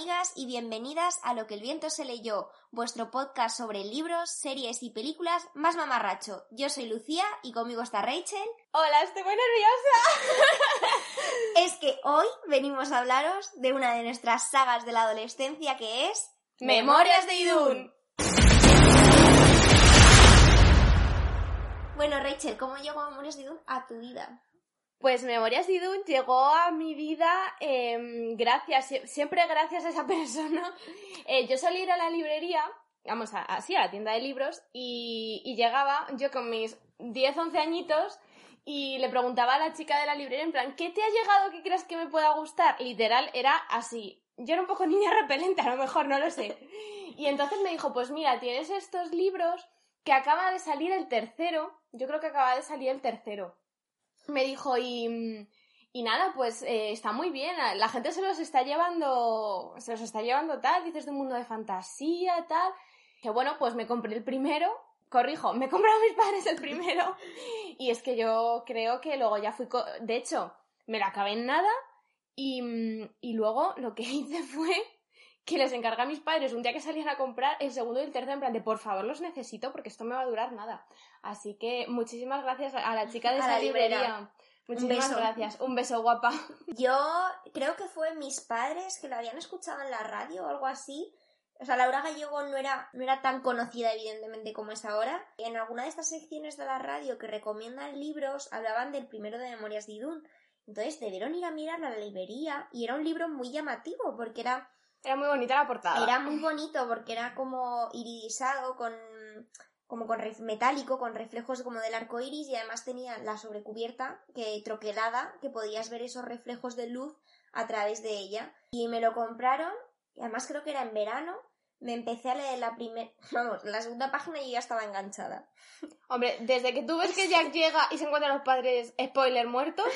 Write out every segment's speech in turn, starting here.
amigas y bienvenidas a Lo que el viento se leyó, vuestro podcast sobre libros, series y películas más mamarracho. Yo soy Lucía y conmigo está Rachel. Hola, estoy muy nerviosa. es que hoy venimos a hablaros de una de nuestras sagas de la adolescencia que es Memorias de Idún. Bueno, Rachel, ¿cómo llegó Memorias de Idún a tu vida? Pues Memorias de Idun llegó a mi vida em, gracias, siempre gracias a esa persona. Eh, yo solía ir a la librería, vamos, así, a la tienda de libros, y, llegaba yo con mis 10, 11 añitos y le preguntaba a la chica de la librería en plan, ¿qué te ha llegado que crees que me pueda gustar? Literal, era así. Yo era un poco niña repelente, a lo mejor, no lo sé. Y entonces me dijo, pues mira, tienes estos libros que acaba de salir el tercero, yo creo que acaba de salir el tercero me dijo, y, y nada, pues eh, está muy bien, la gente se los está llevando, se los está llevando tal, dices de un mundo de fantasía, tal. Que bueno, pues me compré el primero, corrijo, me compraron mis padres el primero, y es que yo creo que luego ya fui, de hecho, me la acabé en nada, y, y luego lo que hice fue que les encargué a mis padres un día que salían a comprar el segundo y el tercero en plan de por favor los necesito porque esto me va a durar nada. Así que muchísimas gracias a la chica de esa librería. Muchísimas gracias. Un beso guapa. Yo creo que fue mis padres que lo habían escuchado en la radio o algo así. O sea, Laura Gallego no era, no era tan conocida, evidentemente, como es ahora. En alguna de estas secciones de la radio que recomiendan libros, hablaban del primero de Memorias de Idún. Entonces debieron ir a mirar a la librería y era un libro muy llamativo porque era era muy bonita la portada. Era muy bonito porque era como iridisado, con como con metálico, con reflejos como del arco iris y además tenía la sobrecubierta que troquelada, que podías ver esos reflejos de luz a través de ella. Y me lo compraron, y además creo que era en verano, me empecé a leer la primera, vamos, la segunda página y ya estaba enganchada. Hombre, desde que tú ves que Jack llega y se encuentran los padres, spoiler, muertos,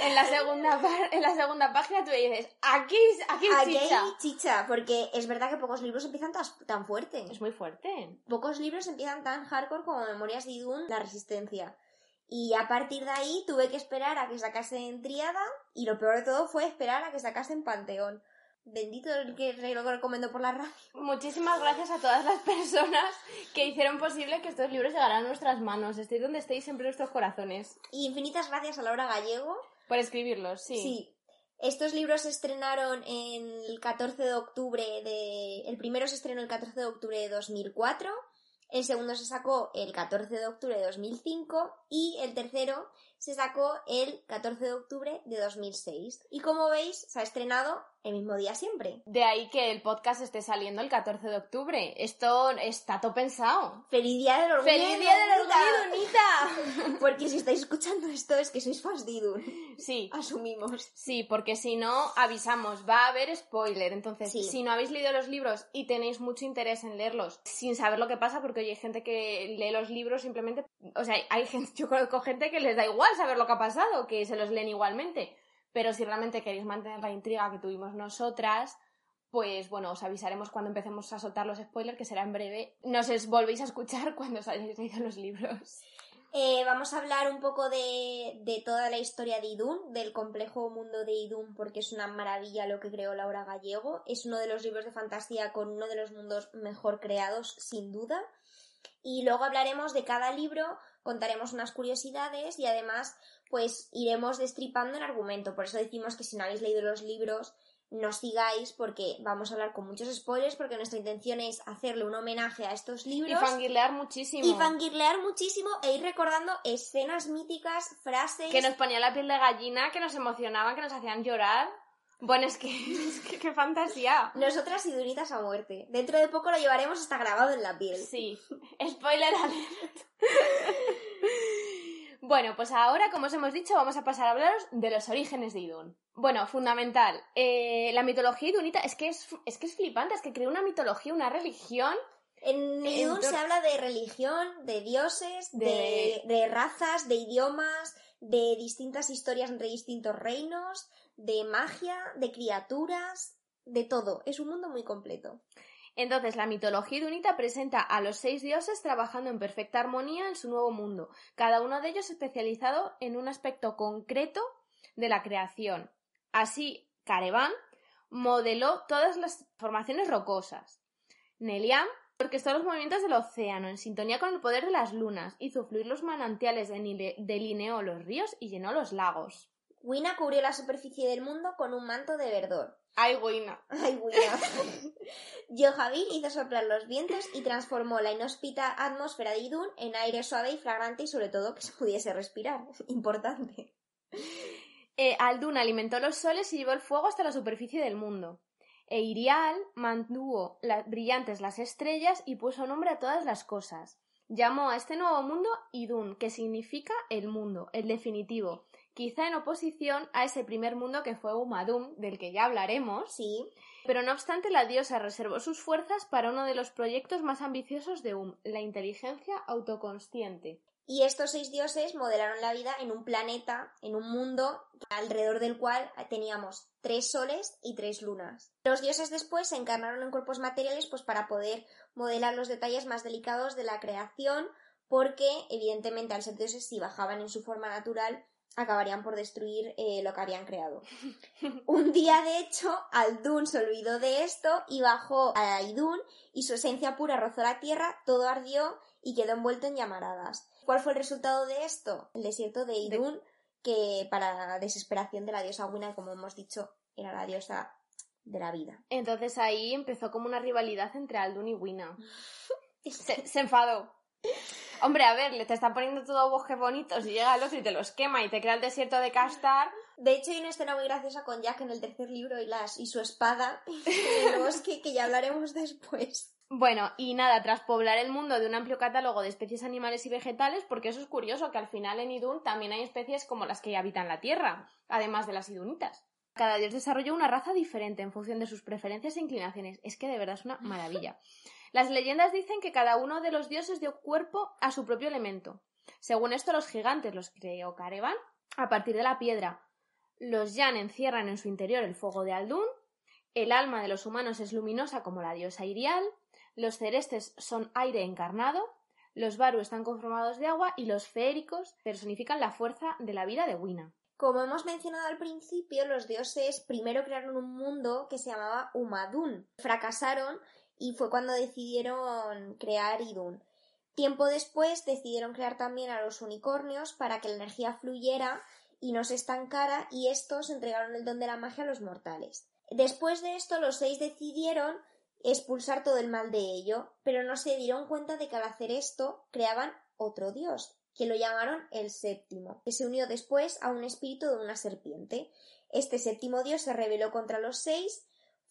en la segunda, en la segunda página tú dices, aquí, aquí, aquí chicha. Hay chicha, porque es verdad que pocos libros empiezan tan, tan fuerte. Es muy fuerte. Pocos libros empiezan tan hardcore como Memorias de Idun, La Resistencia. Y a partir de ahí tuve que esperar a que sacase en Triada y lo peor de todo fue esperar a que sacase en Panteón. Bendito el que lo recomendó por la radio. Muchísimas gracias a todas las personas que hicieron posible que estos libros llegaran a nuestras manos. Estéis donde estéis, siempre en nuestros corazones. Y infinitas gracias a Laura Gallego. Por escribirlos, sí. Sí. Estos libros se estrenaron el 14 de octubre de... El primero se estrenó el 14 de octubre de 2004, el segundo se sacó el 14 de octubre de 2005 y el tercero se sacó el 14 de octubre de 2006. Y como veis, se ha estrenado el mismo día siempre. De ahí que el podcast esté saliendo el 14 de octubre. Esto está todo pensado. ¡Feliz Día del Orgullo! ¡Feliz Día del Orgullo, Donita! porque si estáis escuchando esto es que sois fans de Sí. Asumimos. Sí, porque si no, avisamos, va a haber spoiler. Entonces, si no habéis leído los libros y tenéis mucho interés en leerlos sin saber lo que pasa, porque hay gente que lee los libros simplemente... O sea, hay gente, yo conozco gente que les da igual saber lo que ha pasado, que se los leen igualmente pero si realmente queréis mantener la intriga que tuvimos nosotras, pues bueno, os avisaremos cuando empecemos a soltar los spoilers, que será en breve. Nos volvéis a escuchar cuando os hayáis leído los libros. Eh, vamos a hablar un poco de, de, toda la historia de Idún, del complejo mundo de Idún, porque es una maravilla lo que creó Laura Gallego. Es uno de los libros de fantasía con uno de los mundos mejor creados, sin duda. Y luego hablaremos de cada libro, contaremos unas curiosidades y además pues iremos destripando el argumento. Por eso decimos que si no habéis leído los libros, no sigáis porque vamos a hablar con muchos spoilers porque nuestra intención es hacerle un homenaje a estos libros. Y fangirlear muchísimo. Y fangirlear muchísimo e ir recordando escenas míticas, frases... Que nos ponía la piel de gallina, que nos emocionaban, que nos hacían llorar. Bueno, es que, qué fantasía. Nosotras y Duritas a muerte. Dentro de poco lo llevaremos hasta grabado en la piel. Sí. Spoiler alert. Bueno, pues ahora, como os hemos dicho, vamos a pasar a hablaros de los orígenes de Idun. Bueno, fundamental. Eh, la mitología idunita es que es, es que es flipante, es que crea una mitología, una religión. En Idun se habla de religión, de dioses, de... de razas, de idiomas, de distintas historias entre distintos reinos, de magia, de criaturas, de todo. Es un mundo muy completo. Entonces, la mitología idunita presenta a los seis dioses trabajando en perfecta armonía en su nuevo mundo, cada uno de ellos especializado en un aspecto concreto de la creación. Así, Carevan modeló todas las formaciones rocosas. Neliam orquestó los movimientos del océano en sintonía con el poder de las lunas, hizo fluir los manantiales, delineó los ríos y llenó los lagos. Wina cubrió la superficie del mundo con un manto de verdor. ¡Ay, Wina! ¡Ay, Wina! Yohavil hizo soplar los vientos y transformó la inhóspita atmósfera de Idun en aire suave y fragrante y sobre todo que se pudiese respirar. Importante. Eh, Aldun alimentó los soles y llevó el fuego hasta la superficie del mundo. E Irial mantuvo brillantes las estrellas y puso nombre a todas las cosas. Llamó a este nuevo mundo Idun, que significa el mundo, el definitivo, quizá en oposición a ese primer mundo que fue Umadum, del que ya hablaremos. Sí. Pero no obstante, la diosa reservó sus fuerzas para uno de los proyectos más ambiciosos de Um, la inteligencia autoconsciente. Y estos seis dioses modelaron la vida en un planeta, en un mundo alrededor del cual teníamos tres soles y tres lunas. Los dioses después se encarnaron en cuerpos materiales pues para poder modelar los detalles más delicados de la creación, porque evidentemente al ser dioses si bajaban en su forma natural acabarían por destruir eh, lo que habían creado. Un día, de hecho, Aldun se olvidó de esto y bajó a Idun y su esencia pura rozó la tierra, todo ardió y quedó envuelto en llamaradas. ¿Cuál fue el resultado de esto? El desierto de Idun, que para la desesperación de la diosa Wina, como hemos dicho, era la diosa de la vida. Entonces ahí empezó como una rivalidad entre Aldun y Wina. se, enfadó. Hombre, a ver, le te están poniendo todo bosques bonitos y llega el otro y te los quema y te crea el desierto de Castar. De hecho, hay una escena muy graciosa con Jack en el tercer libro y, las, y su espada en el bosque que ya hablaremos después. Bueno, y nada, tras poblar el mundo de un amplio catálogo de especies animales y vegetales, porque eso es curioso, que al final en Idun también hay especies como las que habitan la Tierra, además de las idunitas. Cada dios desarrolló una raza diferente en función de sus preferencias e inclinaciones. Es que de verdad es una maravilla. Las leyendas dicen que cada uno de los dioses dio cuerpo a su propio elemento. Según esto, los gigantes los creó Carevan a partir de la piedra. Los Yan encierran en su interior el fuego de Aldun. El alma de los humanos es luminosa como la diosa Irial. Los cerestes son aire encarnado, los Baru están conformados de agua y los feéricos personifican la fuerza de la vida de Wina. Como hemos mencionado al principio, los dioses primero crearon un mundo que se llamaba Umadun. Fracasaron y fue cuando decidieron crear Idun. Tiempo después decidieron crear también a los unicornios para que la energía fluyera y no se estancara y estos entregaron el don de la magia a los mortales. Después de esto los seis decidieron expulsar todo el mal de ello, pero no se dieron cuenta de que al hacer esto creaban otro dios, que lo llamaron el séptimo, que se unió después a un espíritu de una serpiente. Este séptimo dios se rebeló contra los seis,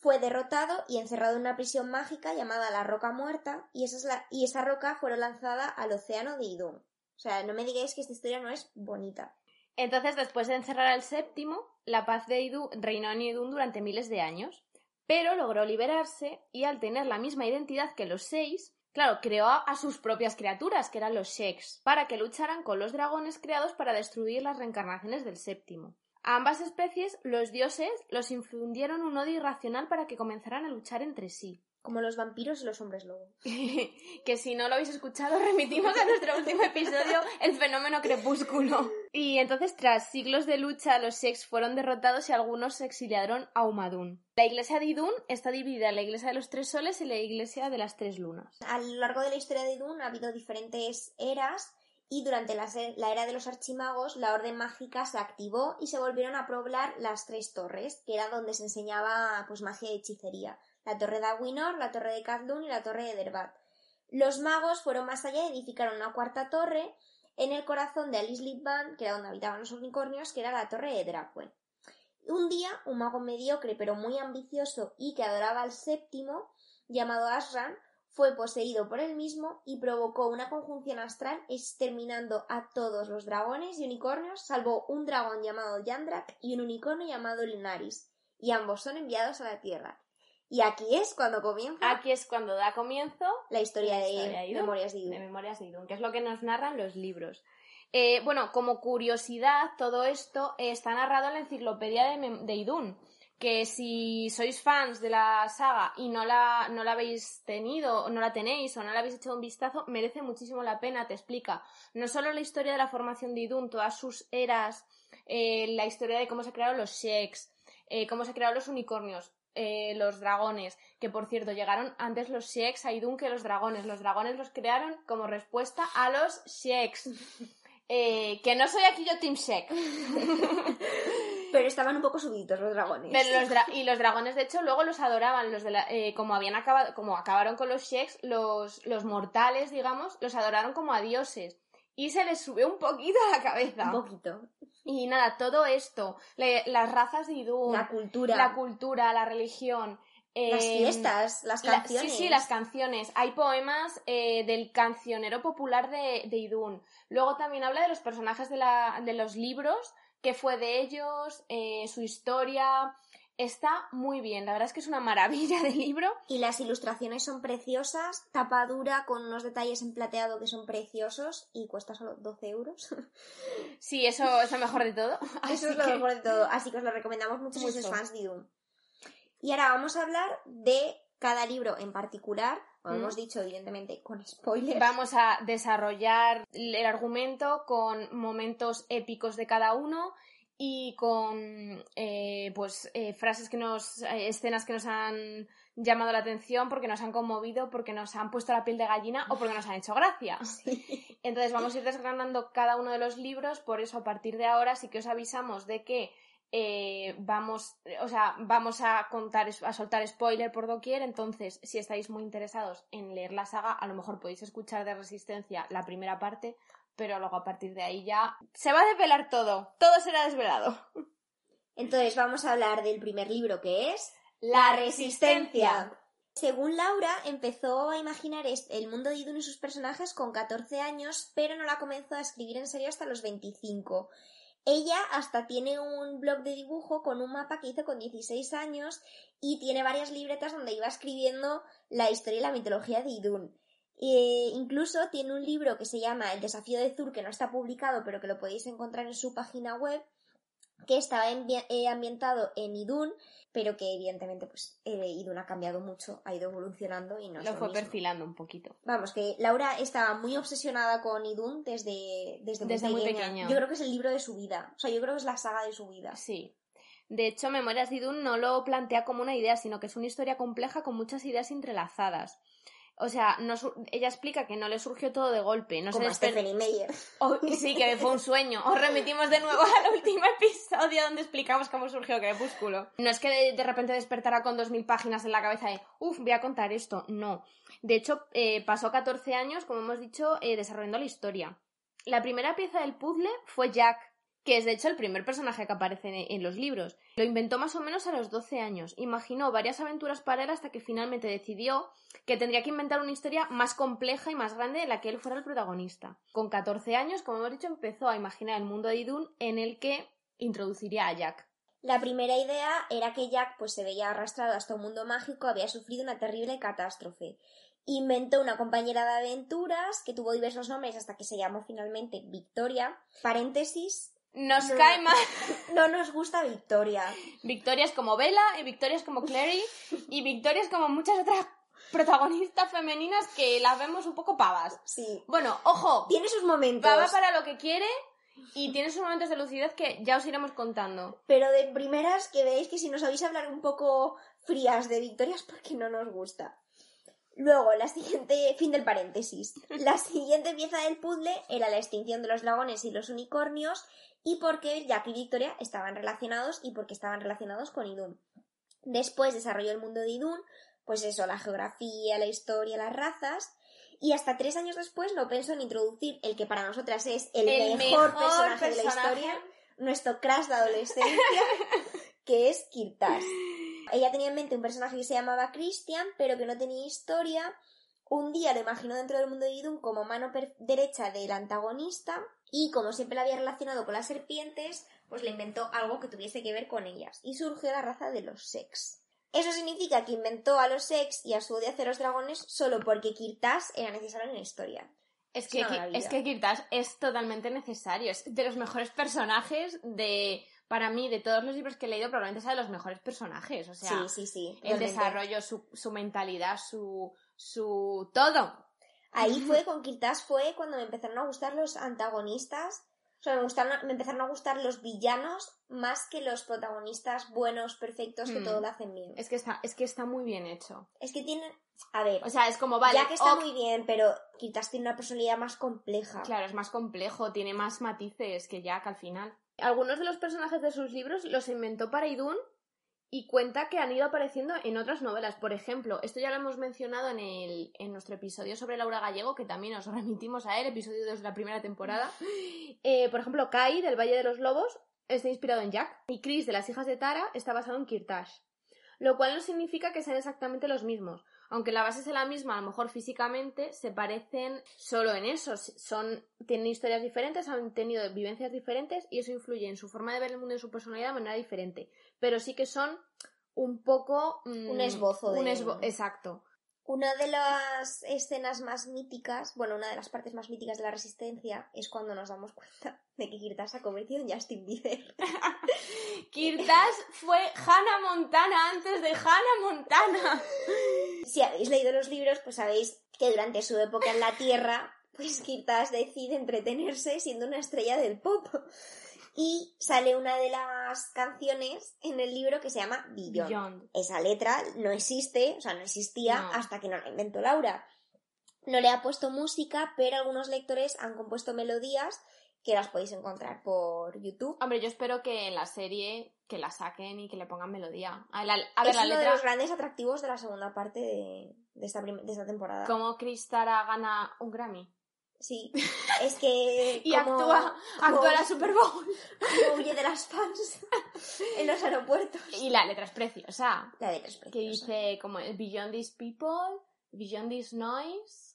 fue derrotado y encerrado en una prisión mágica llamada la Roca Muerta, y esa, y esa roca fue lanzada al océano de Idun. O sea, no me digáis que esta historia no es bonita. Entonces, después de encerrar al séptimo, la paz de Idun reinó en Idun durante miles de años pero logró liberarse y al tener la misma identidad que los seis, claro, creó a sus propias criaturas, que eran los Sheks, para que lucharan con los dragones creados para destruir las reencarnaciones del séptimo. A ambas especies, los dioses los infundieron un odio irracional para que comenzaran a luchar entre sí. Como los vampiros y los hombres lobo. que si no lo habéis escuchado, remitimos a nuestro último episodio, El fenómeno crepúsculo. Y entonces, tras siglos de lucha, los Sex fueron derrotados y algunos se exiliaron a Umadun. La iglesia de Idun está dividida en la iglesia de los tres soles y la iglesia de las tres lunas. A lo largo de la historia de Idun ha habido diferentes eras y durante la, era de los archimagos la orden mágica se activó y se volvieron a poblar las tres torres, que era donde se enseñaba pues magia y hechicería la torre de Aguinor, la torre de Kazlun y la torre de Derbat. Los magos fueron más allá y edificaron una cuarta torre en el corazón de Alisliban, que era donde habitaban los unicornios, que era la torre de Dracuen. Un día, un mago mediocre pero muy ambicioso y que adoraba al séptimo, llamado Asran, fue poseído por él mismo y provocó una conjunción astral exterminando a todos los dragones y unicornios, salvo un dragón llamado Yandrak y un unicornio llamado Lunaris, y ambos son enviados a la Tierra. Y aquí es cuando comienza. Aquí es cuando da comienzo la historia, de, Memorias de Idun. De Memorias de Idun, que es lo que nos narran los libros. Eh, bueno, como curiosidad, todo esto está narrado en la enciclopedia de, Idun. Que si sois fans de la saga y no la, no la habéis tenido, no la tenéis o no la habéis echado un vistazo, merece muchísimo la pena. Te explica no solo la historia de la formación de Idun, todas sus eras, eh, la historia de cómo se crearon los Sheks, eh, cómo se crearon los unicornios, eh, los dragones, que por cierto llegaron antes los Sheks a Idun que los dragones. Los dragones los crearon como respuesta a los Sheks. Que no soy aquí yo Team Shek. Pero estaban un poco subidos los dragones. y los dragones, de hecho, luego los adoraban. Los de eh, como habían acabado, como acabaron con los Sheks, los, los mortales, digamos, los adoraron como a dioses. Y se les subió un poquito a la cabeza. Un poquito. Y nada, todo esto, las razas de Idun, la cultura, la cultura, la religión, las em, fiestas, las canciones. sí, sí, las canciones. Hay poemas eh, del cancionero popular de, de, Idún. Luego también habla de los personajes de, la, de los libros, que fue de ellos, eh, su historia. Está muy bien, la verdad es que es una maravilla de libro. Y las ilustraciones son preciosas, tapa dura con unos detalles en plateado que son preciosos y cuesta solo 12 euros. Sí, eso es lo mejor de todo. Eso es lo mejor de todo, así que os lo recomendamos mucho, sois fans de Idún. Y ahora vamos a hablar de cada libro en particular, como mm. hemos dicho, evidentemente, con spoilers. Vamos a desarrollar el argumento con momentos épicos de cada uno y con eh, pues eh, frases que nos eh, escenas que nos han llamado la atención porque nos han conmovido porque nos han puesto la piel de gallina o porque nos han hecho gracia entonces vamos a ir desgranando cada uno de los libros por eso a partir de ahora sí que os avisamos de que eh, vamos, o sea, vamos a contar, a soltar spoiler por doquier, entonces si estáis muy interesados en leer la saga, a lo mejor podéis escuchar de Resistencia la primera parte, pero luego a partir de ahí ya se va a desvelar todo, todo será desvelado. Entonces vamos a hablar del primer libro que es La Resistencia. Según Laura, empezó a imaginar el mundo de Idun y sus personajes con 14 años, pero no la comenzó a escribir en serio hasta los 25. Ella hasta tiene un blog de dibujo con un mapa que hizo con 16 años y tiene varias libretas donde iba escribiendo la historia y la mitología de Idun. E incluso tiene un libro que se llama El desafío de Zur, que no está publicado, pero que lo podéis encontrar en su página web, que estaba eh, ambientado en Idun, pero que evidentemente pues eh, Idun ha cambiado mucho, ha ido evolucionando y no lo fue perfilando un poquito. Vamos, que Laura estaba muy obsesionada con Idun desde, desde, muy, pequeña. Yo creo que es el libro de su vida, o sea, yo creo que es la saga de su vida. Sí. De hecho, Memorias de Idun no lo plantea como una idea, sino que es una historia compleja con muchas ideas entrelazadas. O sea, ella explica que no le surgió todo de golpe. No Como se Stephanie Meyer. sí, que fue un sueño. Os remitimos de nuevo al último episodio donde explicamos cómo surgió Crepúsculo. No es que de, repente despertara con dos mil páginas en la cabeza de, uff, voy a contar esto. No. De hecho, eh, pasó 14 años, como hemos dicho, eh, desarrollando la historia. La primera pieza del puzzle fue Jack, que es de hecho el primer personaje que aparece en los libros. Lo inventó más o menos a los 12 años. Imaginó varias aventuras para él hasta que finalmente decidió que tendría que inventar una historia más compleja y más grande de la que él fuera el protagonista. Con 14 años, como hemos dicho, empezó a imaginar el mundo de Idun en el que introduciría a Jack. La primera idea era que Jack pues se veía arrastrado hasta un mundo mágico, había sufrido una terrible catástrofe. Inventó una compañera de aventuras que tuvo diversos nombres hasta que se llamó finalmente Victoria. Paréntesis, nos cae mal. No nos gusta Victoria. Victoria es como Bella, y Victoria es como Clary, y Victoria es como muchas otras protagonistas femeninas que las vemos un poco pavas. Sí. Bueno, ojo. Tiene sus momentos. Pava para lo que quiere y tiene sus momentos de lucidez que ya os iremos contando. Pero de primeras que veis que si nos habéis hablar un poco frías de Victoria es porque no nos gusta. Luego, la siguiente, fin del paréntesis. La siguiente pieza del puzzle era la extinción de los dragones y los unicornios y porque Jack y Victoria estaban relacionados y porque estaban relacionados con Idun. Después desarrolló el mundo de Idun, pues eso, la geografía, la historia, las razas, y hasta tres años después no pensó en introducir el que para nosotras es el, mejor, personaje, de la historia, nuestro crash de adolescencia, que es Kirtas. Ella tenía en mente un personaje que se llamaba Christian, pero que no tenía historia. Un día lo imaginó dentro del mundo de Idun como mano derecha del antagonista y como siempre la había relacionado con las serpientes, pues le inventó algo que tuviese que ver con ellas y surgió la raza de los Sex. Eso significa que inventó a los Sex y a su odio hacia los dragones solo porque Kirtas era necesario en la historia. Es que, es que Kirtas es totalmente necesario, es de los mejores personajes de, para mí, de todos los libros que he leído, probablemente sea de los mejores personajes. O sea, sí, sí, sí, el desarrollo, su, su mentalidad, su, su todo. Ahí fue, con Kirtas fue cuando me empezaron a gustar los antagonistas. O sea, me, gustaron, me empezaron a gustar los villanos más que los protagonistas buenos, perfectos, que Mm. todo lo hacen bien. Es que está, es que está muy bien hecho. Es que tienen... A ver, O sea, es como, vale, ya que está ok, muy bien, pero Kirtas tiene una personalidad más compleja. Claro, es más complejo, tiene más matices que Jack al final. Algunos de los personajes de sus libros los inventó para Idun y cuenta que han ido apareciendo en otras novelas. Por ejemplo, esto ya lo hemos mencionado en, el, en nuestro episodio sobre Laura Gallego, que también nos remitimos a él, episodio de la primera temporada. Eh, por ejemplo, Kai del Valle de los Lobos está inspirado en Jack y Chris de las hijas de Tara está basado en Kirtash. Lo cual no significa que sean exactamente los mismos. Aunque la base sea la misma, a lo mejor físicamente se parecen solo en eso. Son, tienen historias diferentes, han tenido vivencias diferentes y eso influye en su forma de ver el mundo y en su personalidad de manera diferente. Pero sí que son un poco... mm, Un esbozo un de- esbo- Exacto. Una de las escenas más míticas, bueno, una de las partes más míticas de la resistencia es cuando nos damos cuenta de que Kirtas se ha convertido en Justin Bieber. Kirtash fue Hannah Montana antes de Hannah Montana. Si habéis leído los libros, pues sabéis que durante su época en la Tierra, pues Kirtas decide entretenerse siendo una estrella del pop. Y sale una de las canciones en el libro que se llama Beyond. Beyond. Esa letra no existe, o sea, no existía No. hasta que no la inventó Laura. No le ha puesto música, pero algunos lectores han compuesto melodías que las podéis encontrar por YouTube. Hombre, yo espero que en la serie que la saquen y que le pongan melodía. A, la- a ver, es la uno de letra... los grandes atractivos de la segunda parte de, de esta, de esta temporada. Como Chris Tara gana un Grammy. Sí, es que. Y como- actúa, como- actúa la Super Bowl. huye de las fans en los aeropuertos. Y la letra es preciosa. La letra es Que preciosa. dice como Beyond these people, Beyond this noise,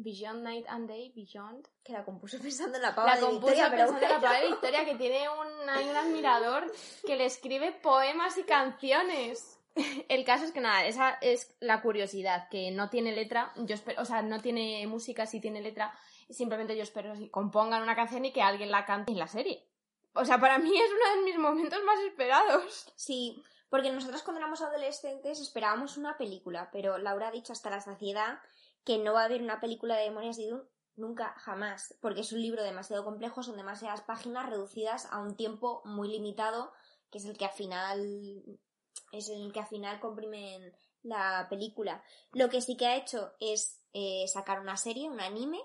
Beyond night and day, Beyond. Que la compuso pensando en la pava La de compuso Victoria, pero pensando en la pava de Victoria que tiene un, hay un admirador que le escribe poemas y canciones. El caso es que nada, esa es la curiosidad, que no tiene letra, yo espero, o sea, no tiene música, sí tiene letra, simplemente yo espero que compongan una canción y que alguien la cante en la serie. O sea, para mí es uno de mis momentos más esperados. Sí, porque nosotros cuando éramos adolescentes esperábamos una película, pero Laura ha dicho hasta la saciedad que no va a haber una película de Memorias de Idun nunca, jamás, porque es un libro demasiado complejo, son demasiadas páginas reducidas a un tiempo muy limitado, que es el que al final es el que al final comprimen la película. Lo que sí que ha hecho es eh, sacar una serie, un anime,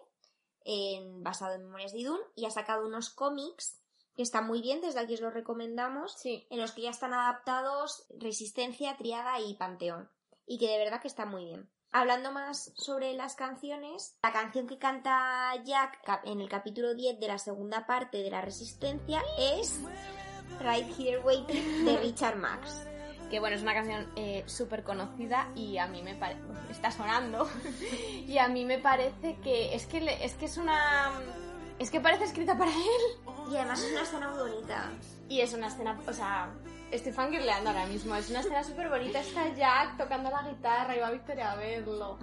en- basado en Memorias de Idun, y ha sacado unos cómics que están muy bien, desde aquí os los recomendamos, Sí. en los que ya están adaptados Resistencia, Triada y Panteón. Y que de verdad que está muy bien. Hablando más sobre las canciones, la canción que canta Jack en el capítulo 10 de la segunda parte de la Resistencia es Right Here Waiting de Richard Max. que bueno, es una canción eh, súper conocida y a mí me parece, está sonando, y a mí me parece que es que, le- es que es una, es que parece escrita para él, Y además es una escena muy bonita. y es una escena, o sea, estoy fangirleando ahora mismo, es una escena súper bonita, está Jack tocando la guitarra y va Victoria a verlo.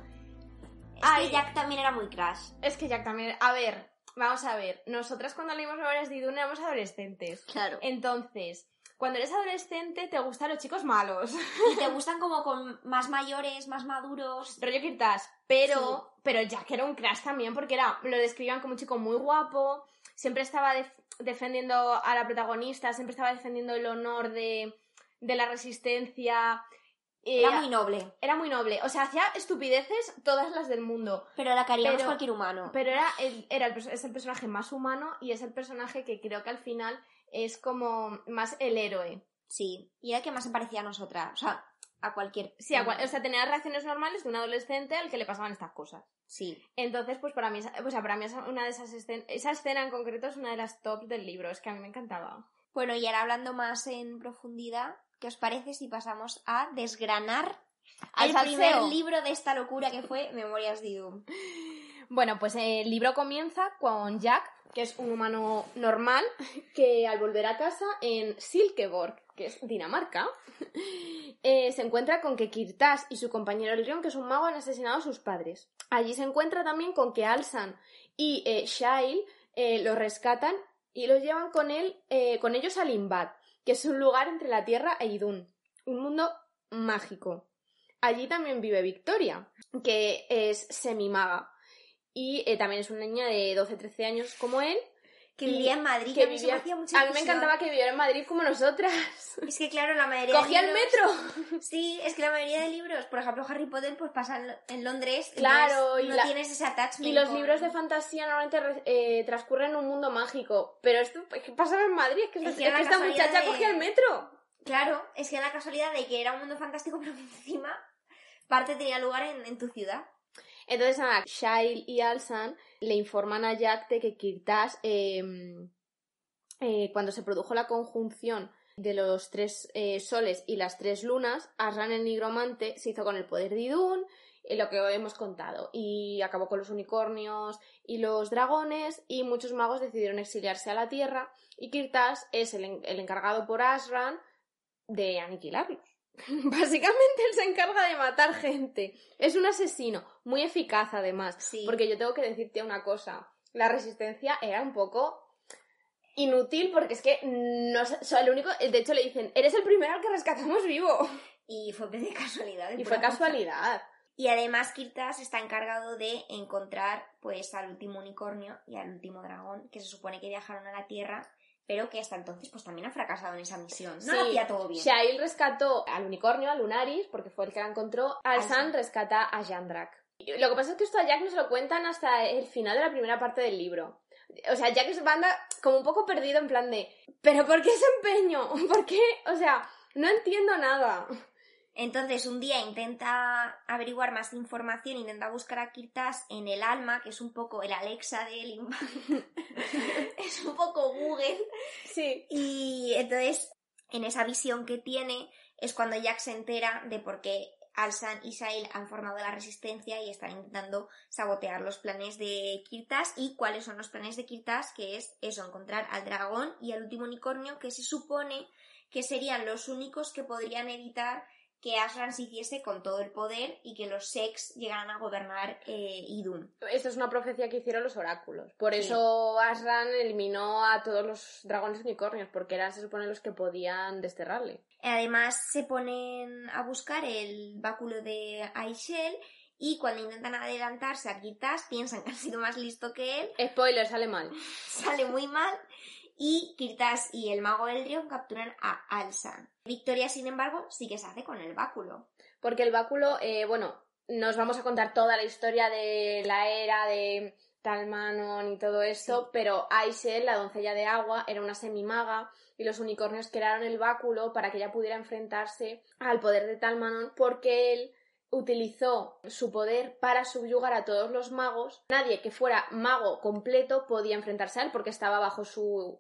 Es Ay. que Jack también era muy crash. Es que Jack también, a ver, vamos a ver, nosotras cuando leímos Memorias de Idun éramos adolescentes, Claro. entonces... Cuando eres adolescente te gustan los chicos malos. Y te gustan como con más mayores, más maduros. rollo Kirtas, pero, pero Jack era un crash también porque era, lo describían como un chico muy guapo, siempre estaba def- defendiendo a la protagonista, siempre estaba defendiendo el honor de, de la resistencia. eh, Era muy noble. era muy noble, o sea, hacía estupideces todas las del mundo, Pero la queríamos cualquier humano. pero era, el, era el, es el personaje más humano y es el personaje que creo que al final es como más el héroe. Sí. Y era el que más se parecía a nosotras. O sea, a cualquier. Sí, a cual- o sea, tenía reacciones normales de un adolescente al que le pasaban estas cosas. Sí. Entonces, pues para mí, esa- o sea, para mí esa- una de esas escenas, esa escena en concreto es una de las tops del libro, es que a mí me encantaba. Bueno, y ahora hablando más en profundidad, ¿qué os parece si pasamos a desgranar el salseo. primer libro de esta locura que fue Memorias de Idum? Bueno, pues el libro comienza con Jack, que es un humano normal, que al volver a casa en Silkeborg, que es Dinamarca, eh, se encuentra con que Kirtas y su compañero Elrion, que es un mago, han asesinado a sus padres. Allí se encuentra también con que Alsan y eh, Shail eh, los rescatan y los llevan con él, con ellos a Limbad, que es un lugar entre la Tierra e Idun, un mundo mágico. Allí también vive Victoria, que es semimaga y también es una niña de 12-13 años como él, Que vivía en Madrid, que a mí me vivía- hacía mucha a mí me encantaba que viviera en Madrid como nosotras. Es que claro, la mayoría Cogía el metro. Sí, es que la mayoría de libros, por ejemplo Harry Potter, pues pasan en Londres. Claro, y no la- tienes ese attachment. Y los con- libros de fantasía normalmente eh, transcurren en un mundo mágico. Pero esto es que pasaba en Madrid, es que, Es es que que era la esta muchacha de- cogía el metro. Claro, es que era la casualidad de que era un mundo fantástico, pero que encima parte tenía lugar en, en tu ciudad. Entonces, Shail y Alsan le informan a Jack que Kirtas, eh, eh, cuando se produjo la conjunción de los tres eh, soles y las tres lunas, Asran el nigromante se hizo con el poder de Idun, eh, lo que hemos contado, y acabó con los unicornios y los dragones, y muchos magos decidieron exiliarse a la Tierra, y Kirtas es el, el encargado por Asran de aniquilarlos. Básicamente él se encarga de matar gente. Es un asesino, muy eficaz además. Sí. Porque yo tengo que decirte una cosa. La resistencia era un poco inútil porque es que no sea, lo único, de hecho le dicen, eres el primero al que rescatamos vivo. Y fue de casualidad. Y fue cosa. casualidad. Y además Kirtas está encargado de encontrar pues al último unicornio y al último dragón, que se supone que viajaron a la Tierra, pero que hasta entonces pues también ha fracasado en esa misión. No lo Sí, hacía todo bien. Shail rescató al unicornio, a Lunaris, porque fue el que la encontró. Alsan rescata a Jandrak. Lo que pasa es que esto a Jack no se lo cuentan hasta el final de la primera parte del libro. O sea, Jack se anda como un poco perdido en plan de, ¿pero por qué ese empeño? ¿Por qué? O sea, no entiendo nada. Entonces un día intenta averiguar más información, intenta buscar a Kirtas en el alma, que es un poco el Alexa de él. es un poco Google. Sí. Y entonces, en esa visión que tiene, es cuando Jack se entera de por qué Alsan y Sail han formado la resistencia y están intentando sabotear los planes de Kirtas. ¿Y cuáles son los planes de Kirtas? Que es eso, encontrar al dragón y al último unicornio, que se supone que serían los únicos que podrían evitar que Aslan se hiciese con todo el poder y que los Sex llegaran a gobernar eh, Idun. Esto es una profecía que hicieron los oráculos. Por Sí. eso Asran eliminó a todos los dragones unicornios, porque eran, se supone, los que podían desterrarle. Además, se ponen a buscar el báculo de Aishel y cuando intentan adelantarse a Kirtas piensan que han sido más listo que él, Spoiler, sale mal. sale muy mal y Kirtas y el mago Eldrion capturan a Alsan. Victoria, sin embargo, sí que se hace con el báculo. Porque el báculo, eh, bueno, nos vamos a contar toda la historia de la era de Talmanon y todo eso, pero Aishel, la doncella de agua, era una semimaga y los unicornios crearon el báculo para que ella pudiera enfrentarse al poder de Talmanon porque él utilizó su poder para subyugar a todos los magos. Nadie que fuera mago completo podía enfrentarse a él porque estaba bajo su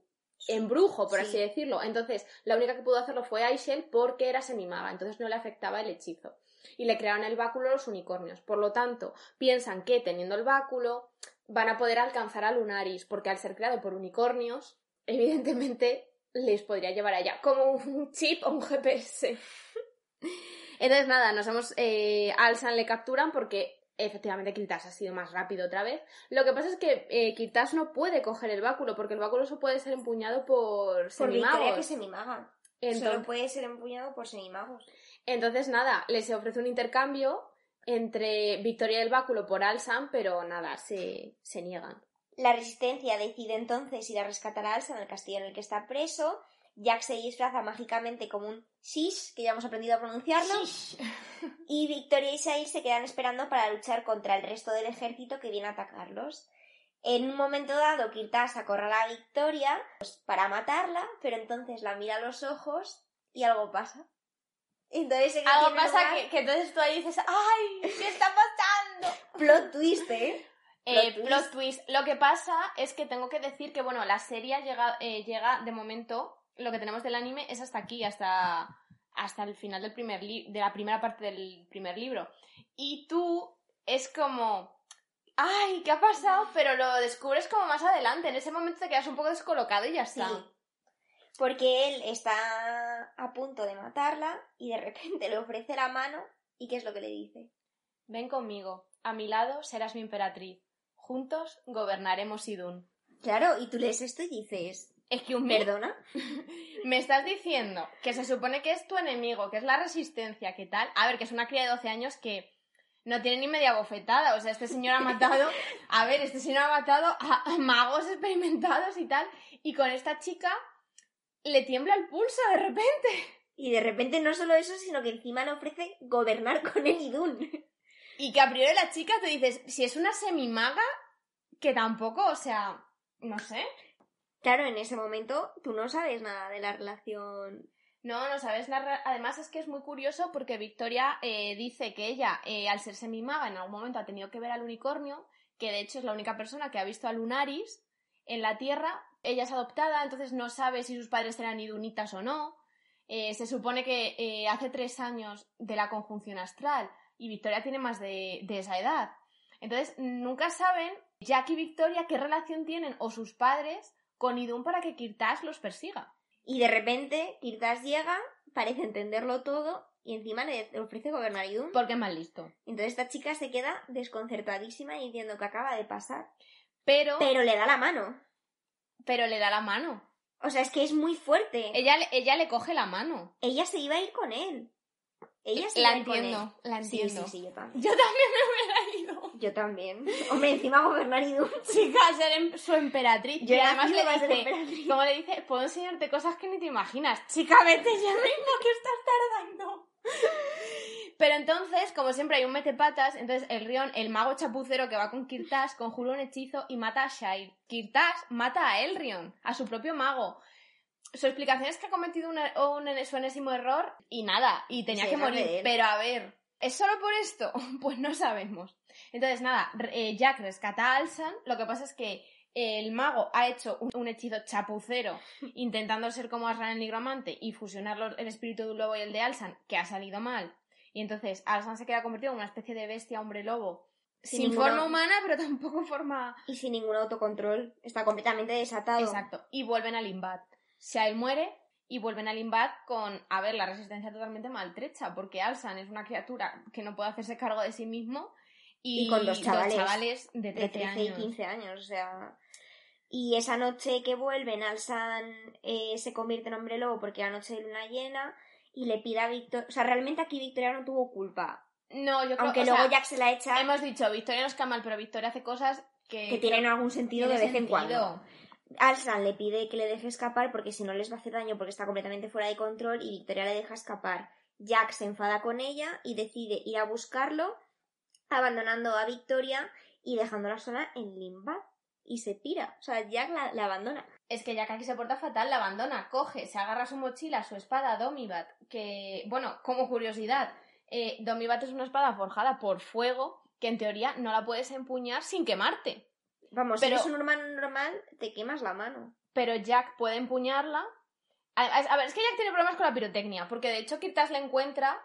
embrujo, por Sí. así decirlo. Entonces, la única que pudo hacerlo fue Aishel porque era semimaga, entonces no le afectaba el hechizo. Y le crearon el báculo a los unicornios. Por lo tanto, piensan que teniendo el báculo van a poder alcanzar a Lunaris, porque al ser creado por unicornios, evidentemente les podría llevar allá, como un chip o un GPS. Entonces, nada, nos hemos. Eh, Alsan le capturan porque efectivamente Kirtas ha sido más rápido otra vez. Lo que pasa es que eh, Kirtas no puede coger el báculo porque el báculo solo puede ser empuñado por Por semimagos. Que semimaga. Solo puede ser empuñado por semimagos. entonces, nada, les ofrece un intercambio entre Victoria y el báculo por Alsan, pero nada, se, se niegan. La resistencia decide entonces ir a rescatar a Alsa en el castillo en el que está preso. Jack se disfraza mágicamente como un shish, que ya hemos aprendido a pronunciarlo. Y Victoria y Sail se quedan esperando para luchar contra el resto del ejército que viene a atacarlos. En un momento dado, Kirtas acorrala a Victoria pues, para matarla, pero entonces la mira a los ojos y algo pasa. Entonces, ¿qué Algo pasa que, que entonces tú ahí dices, ¡ay! ¿Qué está pasando? Plot twist, ¿eh? Eh, Plot plot twist. Lo que pasa es que tengo que decir que, bueno, la serie llega, eh, llega de momento, lo que tenemos del anime es hasta aquí, hasta, hasta el final del primer li- de la primera parte del primer libro. Y tú es como, ¡ay! ¿Qué ha pasado? Pero lo descubres como más adelante. En ese momento te quedas un poco descolocado y ya Sí. está. Porque él está a punto de matarla y de repente le ofrece la mano y ¿qué es lo que le dice? Ven conmigo. A mi lado serás mi emperatriz. Juntos gobernaremos Idun. Claro, y tú lees esto y dices, Es que un ¿perdona? Me estás diciendo que se supone que es tu enemigo, que es la resistencia, que tal. A ver, que es una cría de 12 años que no tiene ni media bofetada. O sea, este señor ha matado, a ver, este señor ha matado a, magos experimentados y tal. Y con esta chica le tiembla el pulso de repente. Y de repente no solo eso, sino que encima le ofrece gobernar con el Idun. Y que a priori la chica te dices, si es una semimaga, que tampoco, o sea, no sé. Claro, en ese momento tú no sabes nada de la relación. No, no sabes nada. Además es que es muy curioso porque Victoria eh, dice que ella, eh, al ser semimaga, en algún momento ha tenido que ver al unicornio, que de hecho es la única persona que ha visto a Lunaris en la Tierra. Ella es adoptada, entonces no sabe si sus padres eran idunitas o no. Eh, se supone que hace tres años de la conjunción astral y Victoria tiene más de, de esa edad. Entonces nunca saben Jack y Victoria qué relación tienen o sus padres con Idun para que Kirtas los persiga. Y de repente Kirtas llega, parece entenderlo todo y encima le ofrece gobernar Idun. Porque es más listo. Entonces esta chica se queda desconcertadísima diciendo que acaba de pasar. Pero... Pero le da la mano. Pero le da la mano. O sea, es que es muy fuerte. Ella, ella le coge la mano. Ella se iba a ir con él. Ella se la entiendo, la entiendo. Sí, sí, yo también. Yo también me hubiera ido. Yo también. Hombre, encima gobernar Idun. Chica, ser em, su emperatriz. y además le dice, como le dice, puedo enseñarte cosas que ni te imaginas. Chica, vete ya mismo que estás tardando. Pero entonces, como siempre hay un metepatas, entonces el Rion, el mago chapucero que va con Kirtas, conjura un hechizo y mata a Shair. Kirtas mata a Elrion, a su propio mago su explicación es que ha cometido un, un, enésimo error y nada, y tenía que morir. Pero a ver, ¿es solo por esto? Pues no sabemos. Entonces, nada, eh, Jack rescata a Alsan. Lo que pasa es que el mago ha hecho un, hechizo chapucero intentando ser como Aslan el nigromante y fusionar el espíritu de un lobo y el de Alsan, que ha salido mal. Y entonces Alsan se queda convertido en una especie de bestia hombre lobo. Sin, forma humana, pero tampoco forma. Y sin ningún autocontrol. Está completamente desatado. Exacto. Y vuelven al Limbat. Shael muere y vuelven al Invad con, a ver, la resistencia totalmente maltrecha, porque Alsan es una criatura que no puede hacerse cargo de sí mismo y, con dos chavales, de 13, y 15 años, o sea... Y esa noche que vuelven, Alsan eh, se convierte en hombre lobo porque la noche de luna llena y le pide a Victoria... O sea, realmente aquí Victoria no tuvo culpa. No, yo creo Aunque luego Jack se la echa... Hemos dicho, Victoria no está mal, pero Victoria hace cosas que... Que tienen algún sentido de vez en cuando. Alsan le pide que le deje escapar porque si no les va a hacer daño porque está completamente fuera de control y Victoria le deja escapar. Jack se enfada con ella y decide ir a buscarlo, abandonando a Victoria y dejándola sola en Limba. Y se pira. O sea, Jack la, abandona. Es que Jack aquí se porta fatal, la abandona, coge, se agarra su mochila, su espada Domibat, que, bueno, como curiosidad, eh, Domibat es una espada forjada por fuego que en teoría no la puedes empuñar sin quemarte. Vamos, pero, si eres un humano normal, te quemas la mano. Pero Jack puede empuñarla. A, ver, es que Jack tiene problemas con la pirotecnia, porque de hecho Kirtas le encuentra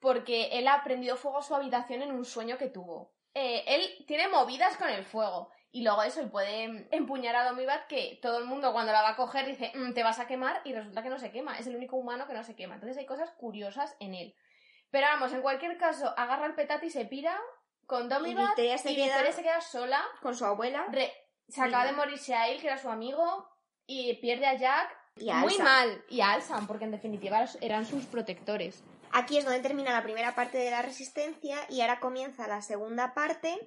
porque él ha prendido fuego a su habitación en un sueño que tuvo. Eh, él tiene movidas con el fuego. Y luego eso, él puede empuñar a Domibat que todo el mundo cuando la va a coger dice, mm, te vas a quemar y resulta que no se quema. Es el único humano que no se quema. Entonces hay cosas curiosas en él. Pero vamos, en cualquier caso, agarra el petate y se pira con Domibat y, Victoria se, queda, sola con su abuela. se acaba de morir Shail, que era su amigo, y pierde a Jack y muy mal. Y a Alsan, porque en definitiva eran sus protectores. Aquí es donde termina la primera parte de la resistencia y ahora comienza la segunda parte,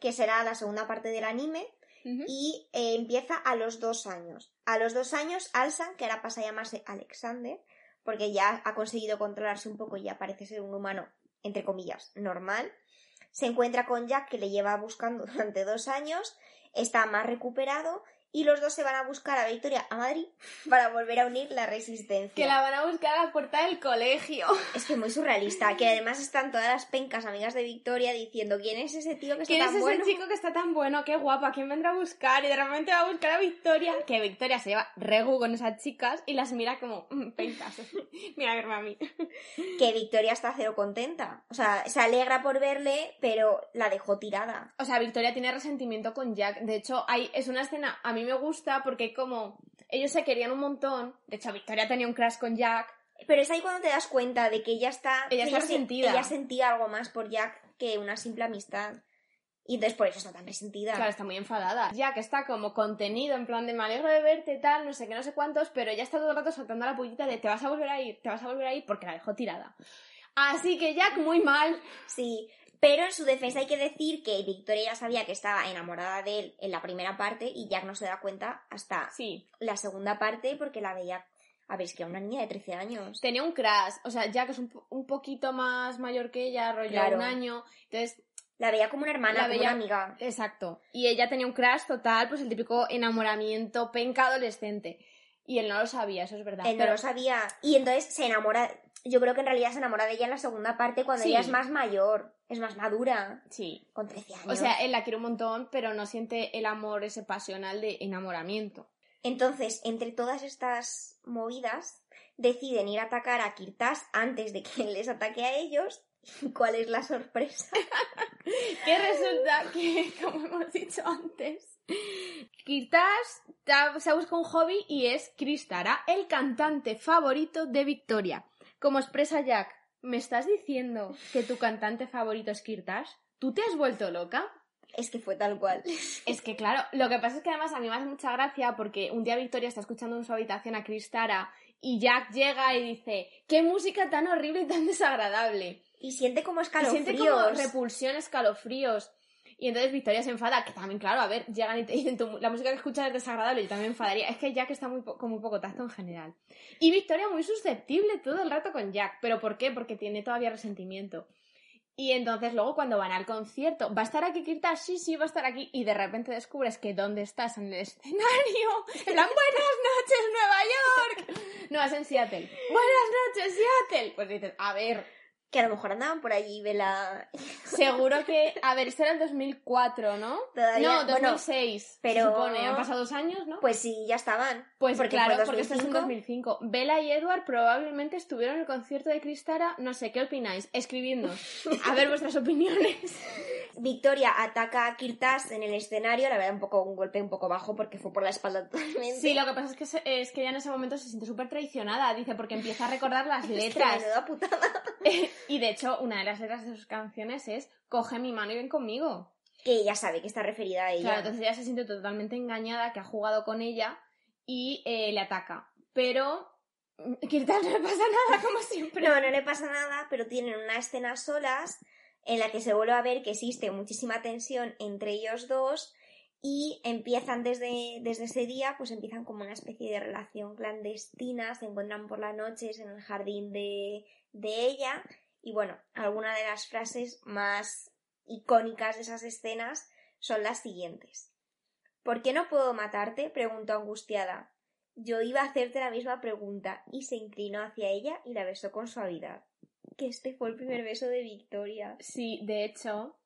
que será la segunda parte del anime, y eh, empieza a los dos años. A los dos años, Alsan, que ahora pasa a llamarse Alexander, porque ya ha conseguido controlarse un poco y ya parece ser un humano, entre comillas, normal, se encuentra con Jack que le lleva buscando durante dos años, está más recuperado y los dos se van a buscar a Victoria a Madrid para volver a unir la resistencia. Que la van a buscar a la puerta del colegio. Es que muy surrealista, que además están todas las pencas amigas de Victoria diciendo ¿quién es ese tío que está tan bueno? ¿Quién es ese chico que está tan bueno? Qué guapa, ¿quién vendrá a buscar? Y de repente va a buscar a Victoria. Que Victoria se lleva regu con esas chicas y las mira como mm, pencas. mira a verme a mí. Que Victoria está cero contenta. O sea, se alegra por verle, pero la dejó tirada. O sea, Victoria tiene resentimiento con Jack. De hecho, hay, es una escena, a mí me gusta porque como ellos se querían un montón. De hecho, Victoria tenía un crash con Jack. Pero es ahí cuando te das cuenta de que ella está. Ella está resentida. Ella sentía algo más por Jack que una simple amistad. Y entonces por eso está tan resentida. Claro, está muy enfadada. Jack está como contenido, en plan de me alegro de verte, tal, no sé qué, no sé cuántos, pero ella está todo el rato soltando la pullita de te vas a volver a ir, te vas a volver a ir porque la dejó tirada. Así que Jack muy mal. Sí, Pero en su defensa hay que decir que Victoria ya sabía que estaba enamorada de él en la primera parte y Jack no se da cuenta hasta Sí. la segunda parte porque la veía... A ver, es que era una niña de 13 años. Tenía un crush, o sea, Jack es un, un poquito más mayor que ella, rollo Claro. un año. Entonces, La veía como una hermana, La como veía- una amiga. exacto. Y ella tenía un crush total, pues el típico enamoramiento penca adolescente. Y él no lo sabía, eso es verdad. Él no Pero- lo sabía. Y entonces se enamora... Yo creo que en realidad se enamora de ella en la segunda parte cuando Sí. ella es más mayor, es más madura, Sí. con 13 años. O sea, él la quiere un montón, pero no siente el amor ese pasional de enamoramiento. Entonces, entre todas estas movidas, deciden ir a atacar a Kirtas antes de que él les ataque a ellos. ¿Cuál es la sorpresa? Que resulta que, como hemos dicho antes, Kirtas ta- se busca un hobby y es Kristara, el cantante favorito de Victoria. Como expresa Jack, ¿me estás diciendo que tu cantante favorito es Kirtas? ¿Tú te has vuelto loca? Es que fue tal cual. Es que claro, lo que pasa es que además a mí me hace mucha gracia porque un día Victoria está escuchando en su habitación a Kristara y Jack llega y dice, qué música tan horrible y tan desagradable. Y siente como Y escalofríos. siente como repulsión, escalofríos. Y entonces Victoria se enfada, que también, claro, a ver, llegan y te dicen, "Tu- la música que escuchas es desagradable, yo también enfadaría. Es que Jack está muy con muy poco tacto en general. Y Victoria muy susceptible todo el rato con Jack. ¿Pero por qué? Porque tiene todavía resentimiento. Y entonces luego cuando van al concierto, ¿va a estar aquí Kirta? Sí, sí, va a estar aquí. Y de repente descubres que ¿dónde estás? En el escenario. En buenas noches, Nueva York. No, es en Seattle. Buenas noches, Seattle. Pues dices, a ver, Que a lo mejor andaban por allí, Vela. Seguro que. A ver, esto era el 2004, ¿no? Todavía- no, bueno, 2006. pero- Se supone, han pasado dos años, ¿no? Pues sí, ya estaban. Pues porque claro, porque esto es en 2005. 2005. Bella y Edward probablemente estuvieron en el concierto de Cristara. No sé, ¿qué opináis? Escribidnos. A ver vuestras opiniones. Victoria ataca a Kirtas en el escenario, la verdad un poco un golpe un poco bajo porque fue por la espalda totalmente. Sí, lo que pasa es que, se- es que ella en ese momento se siente súper traicionada. Dice, porque empieza a recordar las Es que letras. putada. Y de hecho, una de las letras de sus canciones es Coge mi mano y ven conmigo. Que ella sabe que está referida a ella. Claro, entonces ella se siente totalmente engañada, que ha jugado con ella y eh, le ataca. Pero mm, Kirtan no le pasa nada, como siempre. No, no le pasa nada, pero tienen una escena solas en la que se vuelve a ver que existe muchísima tensión entre ellos dos y empiezan desde, desde ese día, pues empiezan como una especie de relación clandestina, se encuentran por las noches en el jardín de, de ella y bueno, algunas de las frases más icónicas de esas escenas son las siguientes. ¿Por qué no puedo matarte? preguntó angustiada. Yo iba a hacerte la misma pregunta y se inclinó hacia ella y la besó con suavidad. Que este fue el primer beso de Victoria. Sí, de hecho,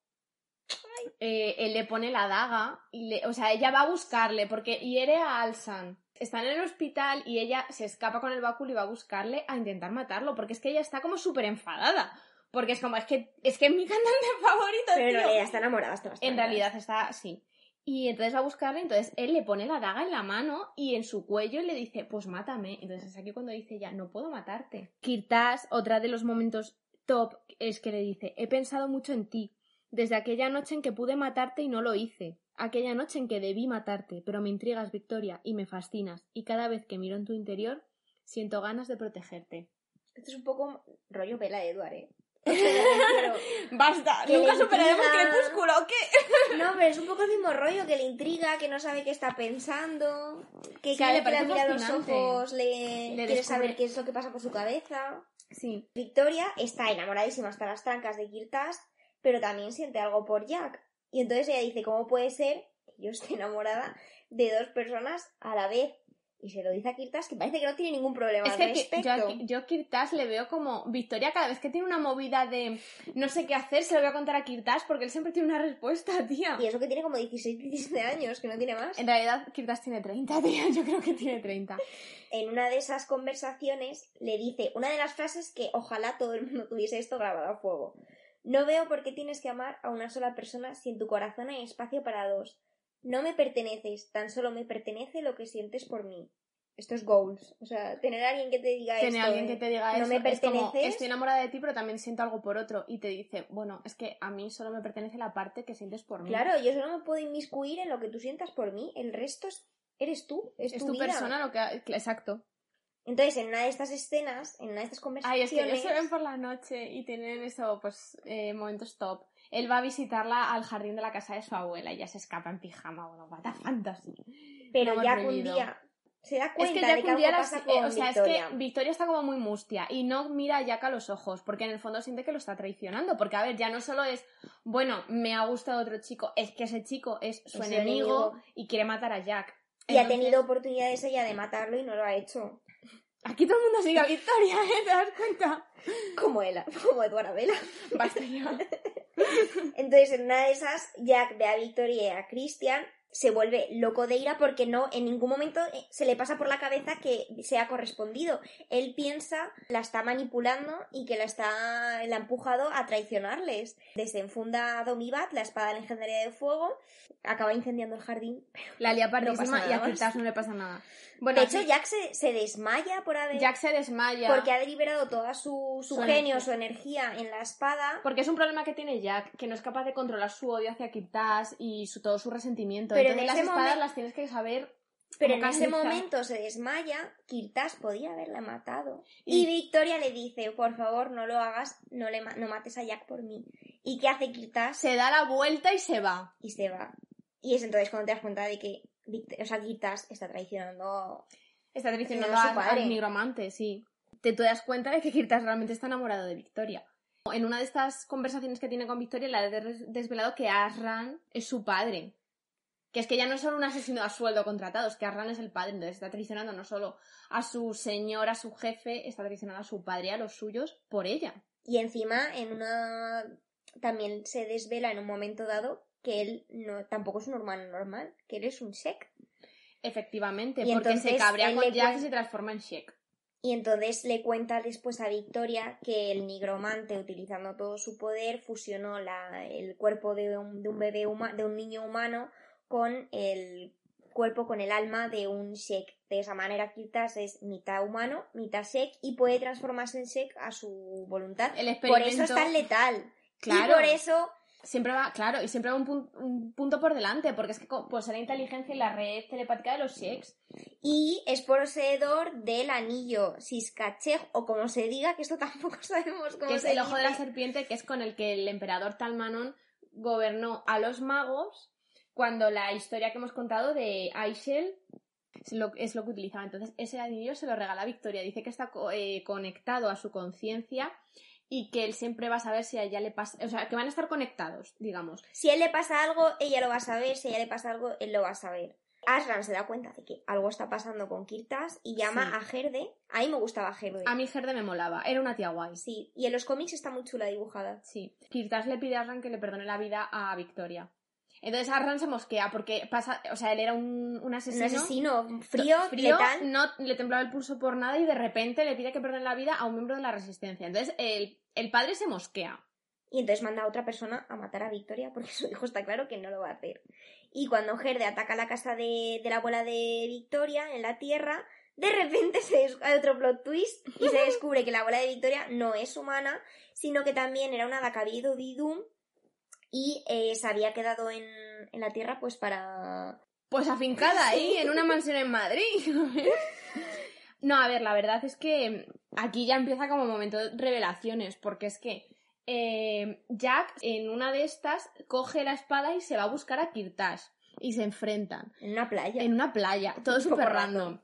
eh, él le pone la daga y le, o sea, ella va a buscarle porque hiere a Alsan. Están en el hospital y ella se escapa con el báculo y va a buscarle a intentar matarlo porque es que ella está como súper enfadada. Porque es como, es que es que es mi cantante favorito, Pero tío. realidad está enamorada, está bastante En realidad está así. Y entonces va a buscarle, entonces él le pone la daga en la mano y en su cuello y le dice, pues mátame. Entonces es aquí cuando dice ya, no puedo matarte. Kirtas, otra de los momentos top, es que le dice, he pensado mucho en ti, desde aquella noche en que pude matarte y no lo hice. Aquella noche en que debí matarte, pero me intrigas, Victoria, y me fascinas. Y cada vez que miro en tu interior, siento ganas de protegerte. Esto es un poco rollo Vela Edward, ¿eh? Basta, Que nunca superaremos intriga. Crepúsculo, ¿qué? No, pero es un poco el mismo rollo, que le intriga, que no sabe qué está pensando, que Sí, cada le vez que la parece mira a los ojos le, Le quiere descubre- saber qué es lo que pasa por su cabeza. Sí. Victoria está enamoradísima hasta las trancas de Kirtas, pero también siente algo por Jack. Y entonces ella dice, ¿cómo puede ser que yo esté enamorada de dos personas a la vez? Y se lo dice a Kirtas, que parece que no tiene ningún problema Es al que respecto. yo, a- yo Kirtas le veo como Victoria cada vez que tiene una movida de no sé qué hacer, se lo voy a contar a Kirtas porque él siempre tiene una respuesta, tía. Y eso que tiene como 16, 17 años, que no tiene más. En realidad Kirtas tiene 30, tía, yo creo que tiene 30. En una de esas conversaciones le dice una de las frases que ojalá todo el mundo tuviese esto grabado a fuego. No veo por qué tienes que amar a una sola persona si en tu corazón hay espacio para dos. No me perteneces, tan solo me pertenece lo que sientes por mí. Esto es goals. O sea, tener a alguien que te diga Tiene esto. alguien ¿eh? que te diga no eso. me es como, perteneces. estoy enamorada de ti, pero también siento algo por otro. Y te dice, bueno, es que a mí solo me pertenece la parte que sientes por mí. Claro, yo solo me puedo inmiscuir en lo que tú sientas por mí. El resto es, eres tú. Es, es tu, tu vida. persona lo que... Exacto. Entonces, en una de estas escenas, en una de estas Ay, conversaciones. es que ellos se ven por la noche y tienen eso, pues, eh, momentos top. él va a visitarla al jardín de la casa de su abuela y ya se escapa en pijama. Bueno, what fantasy. Pero Lo ya un día se da Es cuenta que de Jack que un día algo las- pasa eh, con o sea, Victoria. es que Victoria está como muy mustia y no mira a Jack a los ojos, porque en el fondo siente que lo está traicionando. Porque, a ver, ya no solo es, bueno, me ha gustado otro chico, es que ese chico es su enemigo, enemigo. y quiere matar a Jack. Y ha tenido oportunidades ella de matarlo y no lo ha hecho. Aquí todo el mundo sigue a Victoria, ¿eh? ¿Te das cuenta? Como él, como Eduardo Vela. Basta ya. Entonces, en una de esas, Jack ve a Victoria y a Christian, se vuelve loco de ira porque no, en ningún momento eh, se le pasa por la cabeza que sea correspondido. Él piensa, la está manipulando y que la está, la ha empujado a traicionarles. Desenfunda a Domibat, la espada legendaria de fuego, acaba incendiando el jardín. La lía No pardísima y a. Kirtas no le pasa nada. Bueno, de hecho, sí, Jack se, se desmaya por haber... Jack se desmaya. Porque ha deliberado toda su, su Su genio, energía. su energía en la espada. Porque es un problema que tiene Jack, que no es capaz de controlar su odio hacia Kirtas y su, todo su resentimiento. Pero Entonces en las espadas las tienes que saber Pero en ese momento se desmaya, Kirtas podía haberla matado. Y- Y, Victoria le dice, por favor, no lo hagas, no, le ma- no mates a Jack por mí. ¿Y qué hace Kirtas? Se da la vuelta y se va. Y se va. Y es entonces cuando te das cuenta de que o sea, Kirtas está traicionando... Está traicionando a su padre. al nigromante, sí. Te, te das cuenta de que Kirtas realmente está enamorado de Victoria. En una de estas conversaciones que tiene con Victoria le ha des- desvelado que Asran es su padre. Que es que ya no es solo un asesino a sueldo contratado, es que Asran es el padre, entonces está traicionando no solo a su señor, a su jefe, está traicionando a su padre a los suyos por ella. Y encima, en una... También se desvela en un momento dado que él no, tampoco es un humano normal, que él es un Shek. Efectivamente, Y porque se cabrea con Jack y se transforma en Shek. Y entonces le cuenta después a Victoria que el nigromante, utilizando todo su poder, fusionó la- el cuerpo de un, de un bebé huma- de un niño humano con el cuerpo, con el alma de un Shek. De esa manera, Kirtas es mitad humano, mitad Shek y puede transformarse en Shek a su voluntad. El Por eso experimento- es tan letal. Claro. Y por eso Siempre va, claro, y siempre va un, un punto por delante, porque es que posee la inteligencia y la red telepática de los Sheks. y es poseedor del anillo Siskacheg, o como se diga, que esto tampoco sabemos cómo que es se el ojo de la serpiente, que es con el que el emperador Talmanon gobernó a los magos cuando la historia que hemos contado de Aishel es lo, es lo que utilizaba. Entonces, ese anillo se lo regala a Victoria. Dice que está co- eh, conectado a su conciencia y que él siempre va a saber si a ella le pasa. O sea, que van a estar conectados, digamos. Si a él le pasa algo, ella lo va a saber. Si a ella le pasa algo, él lo va a saber. Aslan se da cuenta de que algo está pasando con Kirtas y llama Sí. a Gerde. A mí me gustaba Gerde. A mí Gerde me molaba, era una tía guay. Sí, y en los cómics está muy chula dibujada. Sí. Kirtas le pide a Arran que le perdone la vida a Victoria. Entonces Arran se mosquea porque pasa, o sea, él era un, un Un asesino. asesino frío, frío, letal. no le temblaba el pulso por nada y de repente le pide que perdone la vida a un miembro de la resistencia. Entonces el, el padre se mosquea. Y entonces manda a otra persona a matar a Victoria porque su hijo está claro que no lo va a hacer. Y cuando Gerde ataca la casa de, de la abuela de Victoria en la tierra, de repente se hay otro plot twist y se descubre que la abuela de Victoria no es humana, sino que también era una hada que había ido de Idum y eh, se había quedado en, en la tierra pues para... Pues afincada ahí, en una mansión en Madrid. no, a ver, la verdad es que aquí ya empieza como momento de revelaciones, porque es que eh, Jack en una de estas coge la espada y se va a buscar a Kirtash y se enfrentan. en una playa. En una playa, todo súper random.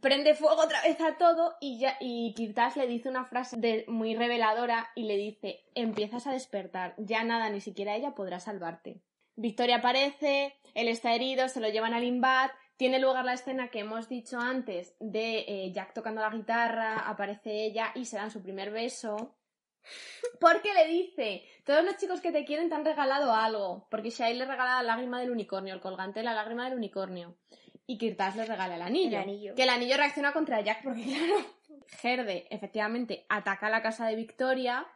Prende fuego otra vez a todo y, ya, y Kirtash le dice una frase muy reveladora y le dice, empiezas a despertar, ya nada, ni siquiera ella podrá salvarte. Victoria aparece, él está herido, se lo llevan al Imbat, tiene lugar la escena que hemos dicho antes de eh, Jack tocando la guitarra, aparece ella y se dan su primer beso. Porque le dice, todos los chicos que te quieren te han regalado algo. Porque Shai le regala la lágrima del unicornio, el colgante de la lágrima del unicornio. Y Kirtas le regala el anillo. El anillo. Que el anillo reacciona contra Jack porque, claro, Gerde efectivamente ataca la casa de Victoria.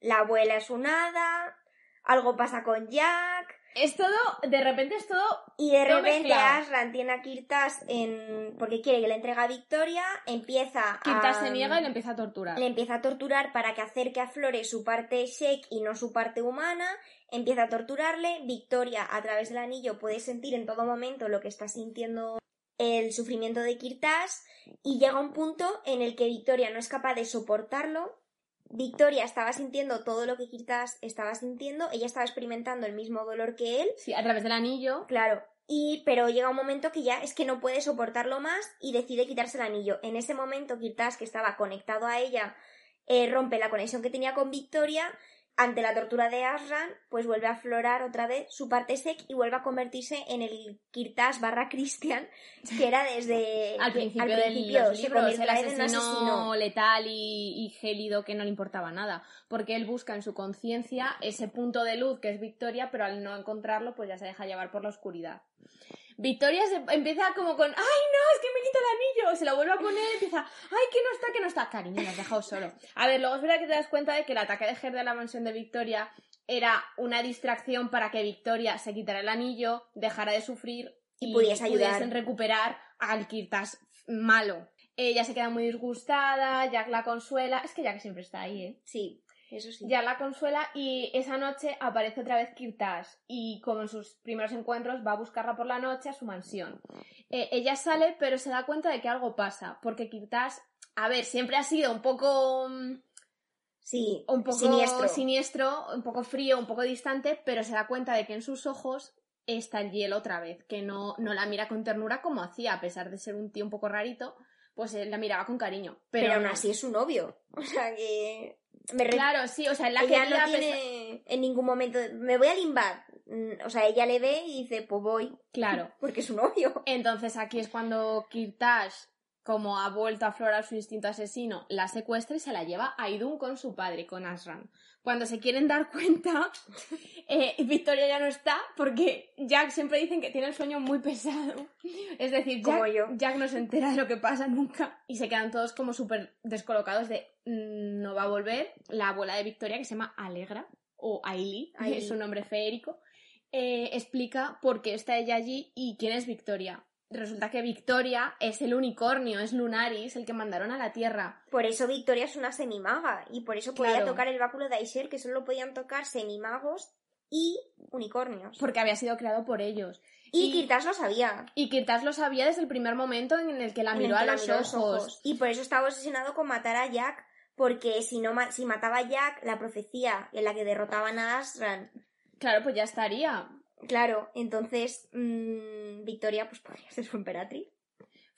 La abuela es un hada, algo pasa con Jack, Es todo, de repente es todo Y de repente. Aslan tiene a Kirtas en... porque quiere que le entregue a Victoria, empieza Kirtas a... se niega y le empieza a torturar. le empieza a torturar para que acerque a Flores su parte Shake y no su parte humana, empieza a torturarle, Victoria a través del anillo puede sentir en todo momento lo que está sintiendo el sufrimiento de Kirtas y llega un punto en el que Victoria no es capaz de soportarlo Victoria estaba sintiendo todo lo que Kirtas estaba sintiendo, ella estaba experimentando el mismo dolor que él. Sí, a través del anillo. Claro, y pero llega un momento que ya es que no puede soportarlo más y decide quitarse el anillo. En ese momento Kirtas, que estaba conectado a ella, eh, rompe la conexión que tenía con Victoria ante la tortura de Asran, pues vuelve a aflorar otra vez su parte sec y vuelve a convertirse en el Kirtas barra Christian, que era desde al principio, del libro, el asesino, letal y, y, gélido que no le importaba nada, porque él busca en su conciencia ese punto de luz que es Victoria, pero al no encontrarlo, pues ya se deja llevar por la oscuridad. Victoria se empieza como con, ay no, es que me quita el anillo, se lo vuelve a poner, empieza, ay que no está, que no está, cariño, me has dejado solo. A ver, luego es verdad que te das cuenta de que el ataque de Ger de la mansión de Victoria era una distracción para que Victoria se quitara el anillo, dejara de sufrir y, pudiese ayudar. en recuperar al Kirtas malo. Ella se queda muy disgustada, Jack la consuela, es que Jack siempre está ahí, ¿eh? Sí. Eso sí. Ya la consuela y esa noche aparece otra vez Kirtash y como en sus primeros encuentros va a buscarla por la noche a su mansión. Eh, ella sale pero se da cuenta de que algo pasa porque Kirtash, a ver, siempre ha sido un poco... Mm, sí, un poco siniestro. siniestro, un poco frío, un poco distante, pero se da cuenta de que en sus ojos está el hielo otra vez, que no, no la mira con ternura como hacía, a pesar de ser un tío un poco rarito, pues él la miraba con cariño. Pero, aún así es su novio. O sea que. Claro, sí, o sea, la ella no tiene en ningún momento. Me voy a limbar. Mm, o sea, ella le ve y dice, pues voy. Claro. Porque es su novio. Entonces aquí es cuando Kirtash, como ha vuelto a aflorar su instinto asesino, la secuestra y se la lleva a Idun con su padre, con Asran. Cuando se quieren dar cuenta, eh, Victoria ya no está porque Jack siempre dicen que tiene el sueño muy pesado. Es decir, Jack, Jack no se entera de lo que pasa nunca y se quedan todos como súper descolocados de mm, no va a volver. La abuela de Victoria, que se llama Alegra, o Ailey, es su nombre feérico, eh, explica por qué está ella allí y quién es Victoria resulta que Victoria es el unicornio, es Lunaris, el que mandaron a la Tierra. Por eso Victoria es una semimaga y por eso podía tocar el báculo de Aisher, que solo podían tocar semimagos y unicornios. Porque había sido creado por ellos. Y, Kirtas lo sabía. Y Kirtas lo sabía desde el primer momento en el que la miró a los, ojos. Y por eso estaba obsesionado con matar a Jack, porque si, no, si mataba a Jack, la profecía en la que derrotaban a Asran... Claro, pues ya estaría. Claro, entonces mmm, Victoria pues podría ser su emperatriz.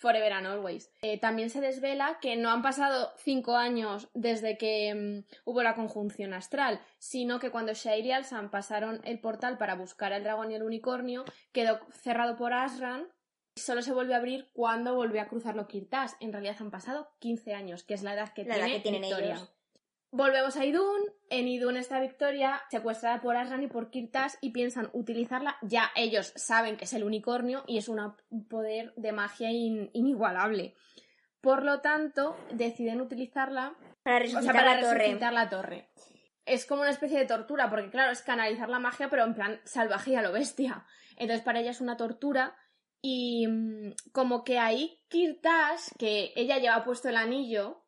Forever and Always. Eh, también se desvela que no han pasado cinco años desde que mm, hubo la conjunción astral, sino que cuando Shair y Alsan pasaron el portal para buscar al dragón y el unicornio, quedó cerrado por Asran y solo se volvió a abrir cuando volvió a cruzarlo Kirtas. En realidad han pasado 15 años, que es la edad que, tiene tienen Victoria. Ellos. Volvemos a Idun. En Idun está Victoria, secuestrada por Asran y por Kirtas, y piensan utilizarla. Ya ellos saben que es el unicornio y es un poder de magia inigualable. Por lo tanto, deciden utilizarla para resucitar, la, torre. Es como una especie de tortura, porque claro, es canalizar la magia, pero en plan salvaje y a lo bestia. Entonces, para ella es una tortura. Y mm, como que ahí Kirtas, que ella lleva puesto el anillo,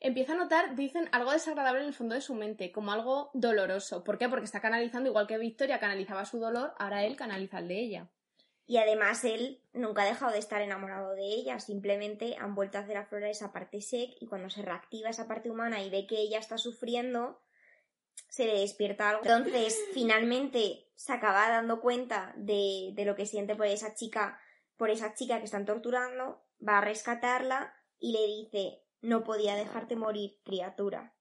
empieza a notar, dicen, algo desagradable en el fondo de su mente, como algo doloroso. ¿Por qué? Porque está canalizando, igual que Victoria canalizaba su dolor, ahora él canaliza el de ella. Y además él nunca ha dejado de estar enamorado de ella, simplemente han vuelto a hacer aflorar esa parte sec y cuando se reactiva esa parte humana y ve que ella está sufriendo, se le despierta algo. Entonces, finalmente se acaba dando cuenta de, de lo que siente por esa chica, por esa chica que están torturando, va a rescatarla y le dice, no podía dejarte morir, criatura.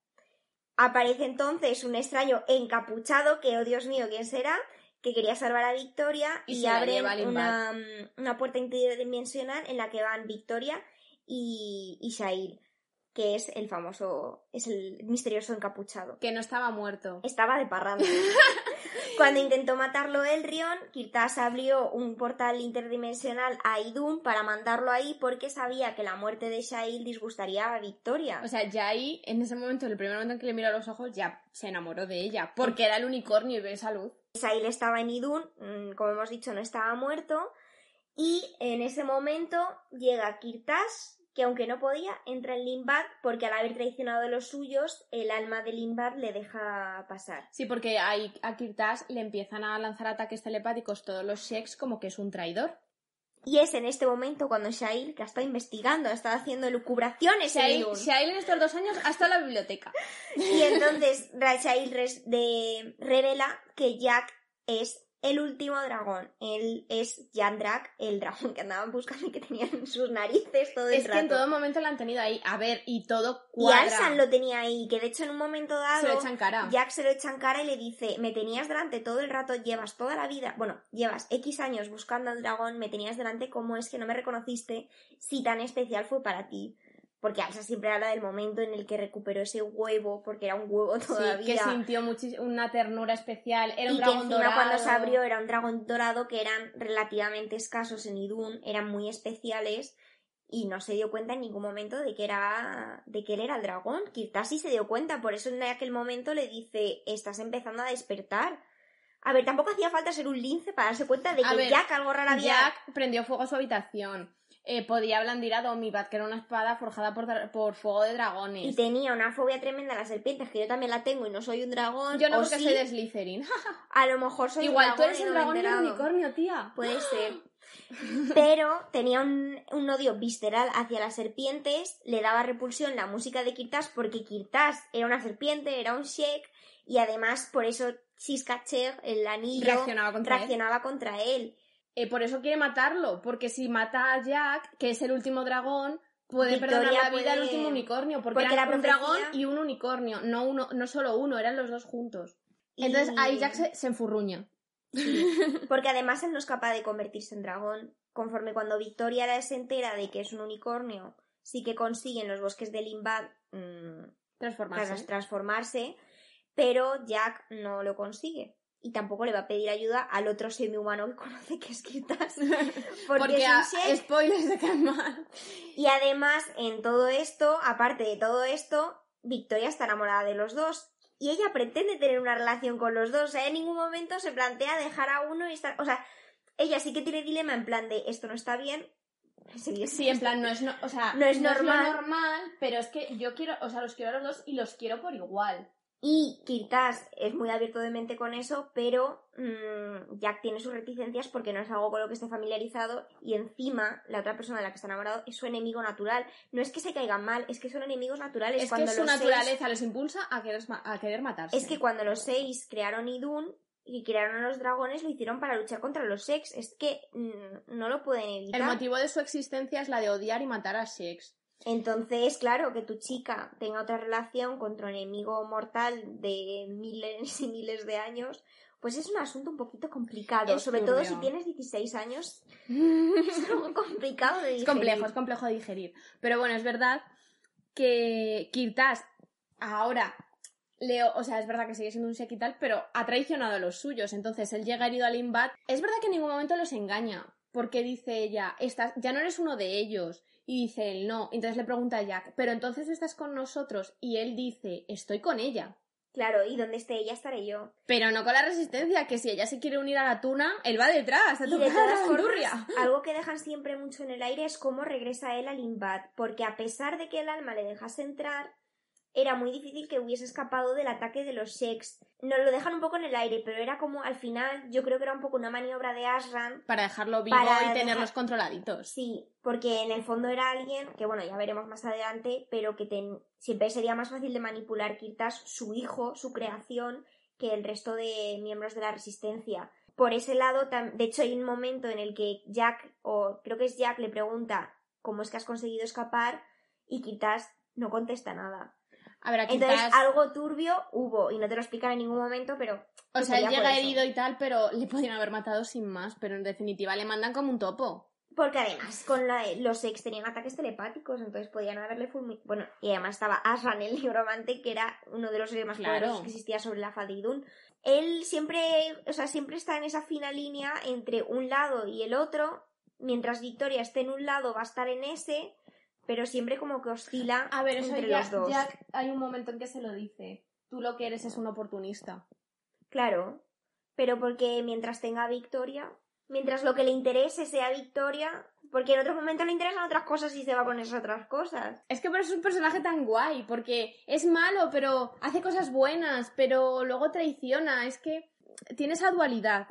Aparece entonces un extraño encapuchado, que, oh Dios mío, ¿quién será? Que quería salvar a Victoria y, abre una, una, puerta interdimensional en la que van Victoria y, y Shail que es el famoso, es el misterioso encapuchado. Que no estaba muerto. Estaba de parranda. Cuando intentó matarlo Elrion, Kirtas abrió un portal interdimensional a Idun para mandarlo ahí porque sabía que la muerte de Shail disgustaría a Victoria. O sea, ya ahí, en ese momento, en el primer momento en que le miró a los ojos, ya se enamoró de ella, porque era el unicornio y ve esa luz. Shail estaba en Idun, mm, como hemos dicho, no estaba muerto, y en ese momento llega Kirtas que aunque no podía, entra en Limbad porque al haber traicionado a los suyos, el alma de Limbad le deja pasar. Sí, porque a Kirtas le empiezan a lanzar ataques telepáticos todos los Sheks como que es un traidor. Y es en este momento cuando Shail, que ha estado investigando, ha estado haciendo lucubraciones en Shail, Idun. Shail en estos dos años ha estado en la biblioteca. Y entonces Shail de- revela que Jack es el último dragón. Él es Yandrak, el dragón que andaban buscando y que tenía en sus narices todo el Es que en todo momento lo han tenido ahí. A ver, y todo Y cuadra. Alsan lo tenía ahí, que de hecho en un momento dado Se lo echan cara. Jack se lo echa en cara y le dice, me tenías delante todo el rato, llevas toda la vida, bueno, llevas X años buscando al dragón, me tenías delante, ¿cómo es que no me reconociste si tan especial fue para ti? Porque Alsa siempre habla del momento en el que recuperó ese huevo, porque era un huevo Sí, todavía. que sintió una ternura especial. Era un y que dragón dorado. cuando se abrió era un dragón dorado que eran relativamente escasos en Idun, eran muy especiales y no se dio cuenta en ningún momento de que era de que él era el dragón. Kirtasi se dio cuenta, por eso en aquel momento le dice, "Estás empezando a despertar." A ver, tampoco hacía falta ser un lince para darse cuenta de que ver, Jack algo raro había Jack prendió fuego a su habitación. Eh, podía blandir a Domibat, que era una espada forjada por, por fuego de dragones. y tenía una fobia tremenda a las serpientes, que yo también la tengo y no soy un dragón. Yo no o porque sí, soy de Slytherin. A lo mejor soy un Igual tú dragón eres el dragón y el enterado. unicornio, tía. Puede ser. Pero tenía un, un odio visceral hacia las serpientes, le daba repulsión la música de Kirtas porque Kirtas era una serpiente, era un Shek, y además por eso Siskacher, el anillo, Reaccionaba contra él. reaccionaba contra él. Eh, por eso quiere matarlo, porque si mata a Jack, que es el último dragón, puede Victoria perdonar la vida puede- al último unicornio, porque, Porque era un profecía- dragón y un unicornio, no uno, no solo uno, eran los dos juntos. Entonces ahí Jack se, se enfurruña. Porque además él no es capaz de convertirse en dragón. Conforme cuando Victoria se entera de que es un unicornio, sí que consigue en los bosques de Limbad mm, Transformarse. transformarse, pero Jack no lo consigue. Y tampoco le va a pedir ayuda al otro semi-humano que conoce que es Kirtas. Porque, Porque es un Shek. spoilers de caen mal. Y además, en todo esto, aparte de todo esto, Victoria está enamorada de los dos. Y ella pretende tener una relación con los dos. O sea, en ningún momento se plantea dejar a uno y estar. O sea, ella sí que tiene dilema en plan de esto no está bien. Sí, Sí, en plan, no es, no, o sea, No es normal. normal, pero es que yo quiero, o sea, los quiero a los dos y los quiero por igual. Y Kirtas es muy abierto de mente con eso, pero mm, Jack tiene sus reticencias porque no es algo con lo que esté familiarizado y encima la otra persona de la que está enamorado es su enemigo natural. No es que se caigan mal, es que son enemigos naturales. Es cuando que su los seis- naturaleza los impulsa a querer, ma- a querer matarse. Es que cuando los seis crearon Idun y crearon a los dragones, lo hicieron para luchar contra los sex. Es que mm, no lo pueden evitar. El motivo de su existencia es la de odiar y matar a Shex. Entonces, claro, que tu chica tenga otra relación contra un enemigo mortal de miles y miles de años, pues es un asunto un poquito complicado. Es Sobre todo si tienes 16 años, es algo complicado de Es digerir. complejo, es complejo de digerir. Pero bueno, es verdad que Kirtas ahora, Leo, o sea, es verdad que sigue siendo un Shek y tal, pero ha traicionado a los suyos. Entonces él llega herido al Imbat. Es verdad que en ningún momento los engaña, porque dice ella, estás, ya no eres uno de ellos. Y dice él, no. Entonces le pregunta a Jack, pero entonces estás con nosotros. Y él dice, estoy con ella. Claro, y donde esté ella estaré yo. Pero no con la resistencia, que si ella se quiere unir a la tuna, él va detrás, a Y de todas formas, algo que dejan siempre mucho en el aire es cómo regresa él al Imbad, porque a pesar de que el alma le dejase entrar, era muy difícil que hubiese escapado del ataque de los Sheks. Nos lo dejan un poco en el aire, pero era como al final, yo creo que era un poco una maniobra de Asran. Para dejarlo vivo Para y tenerlos controladitos. Sí, porque en el fondo era alguien que, bueno, ya veremos más adelante, pero que ten- siempre sería más fácil de manipular Kirtas, su hijo, su creación, que el resto de miembros de la resistencia. Por ese lado, de hecho, hay un momento en el que Jack, o creo que es Jack, le pregunta cómo es que has conseguido escapar y Kirtas no contesta nada. Aquí Entonces, algo turbio hubo, y no te lo explican en ningún momento, pero. O sea, él llega herido y tal, pero le podrían haber matado sin más. Pero en definitiva le mandan como un topo. Porque además, con la- los ex tenían ataques telepáticos, entonces podían haberle fulminado. Bueno, y además estaba Asran, el nigromante, que era uno de los seres más Claro. poderosos que existía sobre la faz de Idun. Él siempre, o sea, siempre está en esa fina línea entre un lado y el otro. Mientras Victoria esté en un lado, va a estar en ese, pero siempre como que oscila A ver, eso entre los dos. Jack, hay un momento en que se lo dice. Tú lo que eres es un oportunista. Claro, pero porque mientras tenga Victoria, mientras lo que le interese sea Victoria, porque en otros momentos le interesan otras cosas y se va con esas otras cosas. Es que por eso es un personaje tan guay, porque es malo, pero hace cosas buenas, pero luego traiciona. Es que tiene esa dualidad.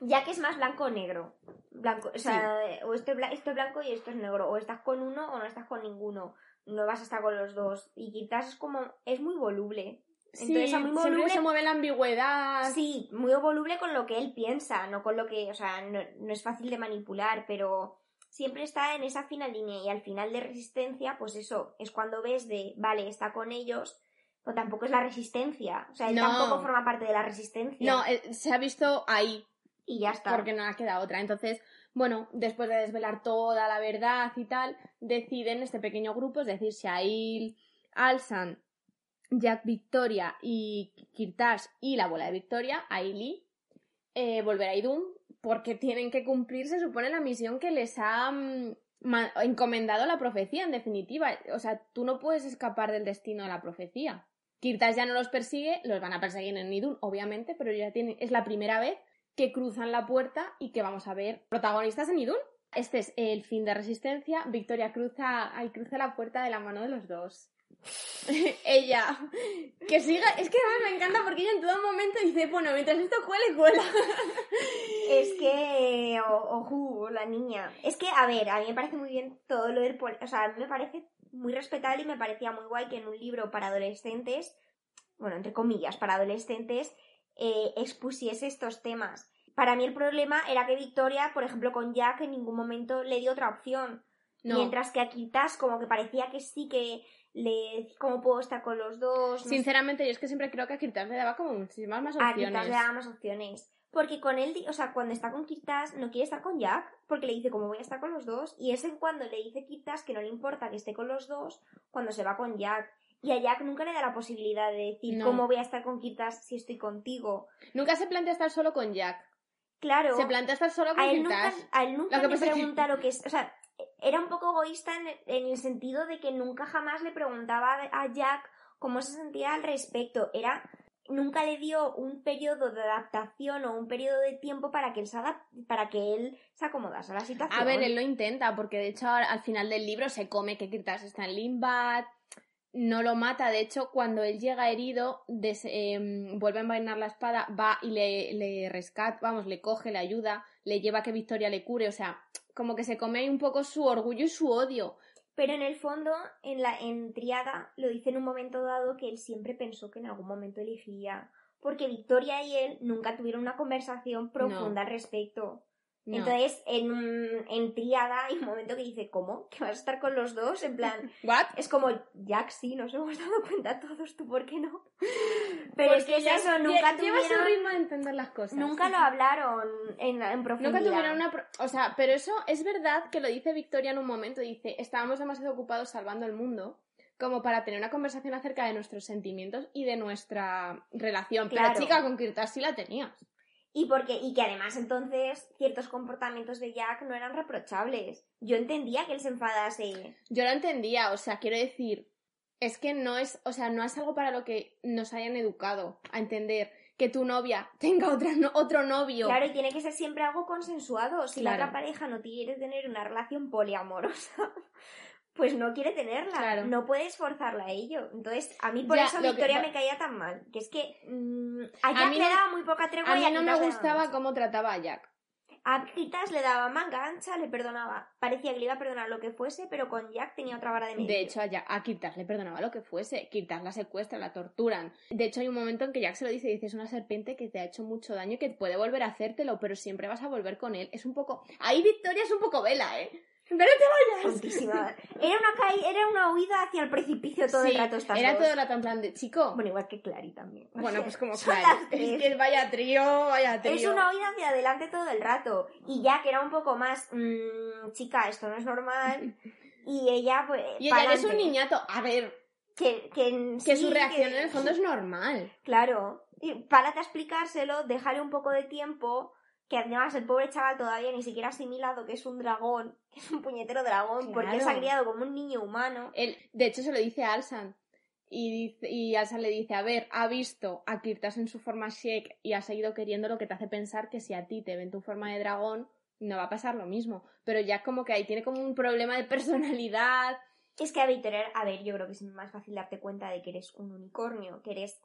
Ya que es más blanco o negro. Blanco, o sea, o esto es, bla- esto es blanco y esto es negro, o estás con uno o no estás con ninguno, no vas a estar con los dos. Y quizás es como, es muy voluble. Entonces, sí, a muy voluble, se mueve la ambigüedad. sí, muy voluble con lo que él piensa, no con lo que, o sea, no, no es fácil de manipular, pero siempre está en esa fina línea y al final de resistencia, pues eso, es cuando ves de, vale, está con ellos, pero tampoco es la resistencia, o sea, él No. tampoco forma parte de la resistencia. No, eh, se ha visto ahí, y ya está. porque no ha quedado otra. Entonces, bueno, después de desvelar toda la verdad y tal, deciden este pequeño grupo, es decir, Shail, Alsan, Jack Victoria y Kirtash y la abuela de Victoria, Ailey, eh, volver a Idun, porque tienen que cumplir, se supone, la misión que les ha mm, encomendado la profecía, en definitiva. O sea, tú no puedes escapar del destino de la profecía. Kirtash ya no los persigue, los van a perseguir en Idun, obviamente, pero ya tienen, es la primera vez que cruzan la puerta y que vamos a ver protagonistas en Idun. Este es el fin de Resistencia. Victoria cruza, ay, cruza la puerta de la mano de los dos. ella, que siga, es que a mí me encanta porque ella en todo momento dice, bueno, mientras esto cuele, cuela. Es que, ojo, la niña. Es que, a ver, a mí me parece muy bien todo lo del... O sea, a mí me parece muy respetable y me parecía muy guay que en un libro para adolescentes, bueno, entre comillas, para adolescentes, eh, expusiese estos temas. Para mí el problema era que Victoria, por ejemplo, con Jack en ningún momento le dio otra opción. No, Mientras que a Kirtas como que parecía que sí que le... ¿Cómo puedo estar con los dos? No sé. sinceramente yo es que siempre creo que a Kirtan le daba como muchísimas más A opciones. Kirtas le daba más opciones. Porque con él, o sea, cuando está con Kirtas, no quiere estar con Jack, porque le dice, como voy a estar con los dos? Y es en cuando le dice Kirtas que no le importa que esté con los dos, cuando se va con Jack. Y a Jack nunca le da la posibilidad de decir, No. ¿cómo voy a estar con Kirtas si estoy contigo? Nunca se plantea estar solo con Jack. Claro, Se plantea estar solo con a él nunca, a él nunca Lo que le que- pregunta lo que es. O sea, era un poco egoísta en, en el sentido de que nunca jamás le preguntaba a Jack cómo se sentía al respecto. Era. Nunca le dio un periodo de adaptación o un periodo de tiempo para que él se, adap- para que él se acomodase a la situación. A ver, él lo intenta, porque de hecho al final del libro se come que Kirtas está en Limbat, no lo mata, de hecho cuando él llega herido, des- em, vuelve a envainar la espada, va y le, le rescata, vamos, le coge, le ayuda, le lleva a que Victoria le cure, o sea, como que se come ahí un poco su orgullo y su odio. Pero en el fondo, en la en Triada, lo dice en un momento dado que él siempre pensó que en algún momento elegiría. Porque Victoria y él nunca tuvieron una conversación profunda al respecto. No. Entonces, en, un- en Triada hay un momento que dice, ¿cómo? ¿Que vas a estar con los dos? En plan, ¿What? es como, Jack, sí, nos hemos dado cuenta todos, ¿tú por qué no? Pero es que es ya eso, nunca lleva su tuvieron, ritmo de entender las cosas. nunca lo hablaron en, en profundidad. Nunca tuvieron una... pro- O sea, pero eso es verdad que lo dice Victoria en un momento. Dice, estábamos demasiado ocupados salvando el mundo como para tener una conversación acerca de nuestros sentimientos y de nuestra relación. Claro. Pero chica, con Kirtas sí la tenías. Y, porque, y que además entonces ciertos comportamientos de Jack no eran reprochables. Yo entendía que él se enfadase. Yo lo entendía, o sea, quiero decir, es que no es, o sea, no es algo para lo que nos hayan educado a entender que tu novia tenga otra, no- otro novio. Claro, y tiene que ser siempre algo consensuado. Si la otra pareja no quiere tener una relación poliamorosa, pues no quiere tenerla. Claro. No puedes forzarla a ello. Entonces, a mí por Ya, eso que- Victoria me caía tan mal. Que es que mm, a Jack mí le no- daba muy poca tregua A y mí no me gustaba cómo trataba a Jack. A Kitas le daba manga ancha, le perdonaba. Parecía que le iba a perdonar lo que fuese, pero con Jack tenía otra vara de medir. De hecho, a, Jack- a Kirtas le perdonaba lo que fuese. Kirtas la secuestra, la torturan. De hecho, hay un momento en que Jack se lo dice, dice, es una serpiente que te ha hecho mucho daño y que puede volver a hacértelo, pero siempre vas a volver con él. Es un poco... Ahí Victoria es un poco vela, ¿eh? ¡Pero te vayas! Era una, caí- era una huida hacia el precipicio todo el rato estas era dos. todo el rato en plan de, chico... Bueno, igual que Clary también. O Bueno, sea, pues como las Es que vaya trío, vaya trío. Es una huida hacia adelante todo el rato. Y Jack era un poco más, mm, chica, esto no es normal. Y ella, pues. Y ella es un niñato. A ver, Que, que, que sí, su reacción que- en el fondo es normal. Claro. Y párate a explicárselo, déjale un poco de tiempo. Que además el pobre chaval todavía ni siquiera ha asimilado que es un dragón, que es un puñetero dragón, porque se ha criado como un niño humano. Él, de hecho, se lo dice a Alsan. Y, dice, y Alsan le dice, a ver, ha visto a Kirtas en su forma Shake y ha seguido queriendo lo que te hace pensar que si a ti te ven tu forma de dragón, no va a pasar lo mismo. Pero ya como que ahí tiene como un problema de personalidad. Es que a Victoria, a ver, yo creo que es más fácil darte cuenta de que eres un unicornio, que eres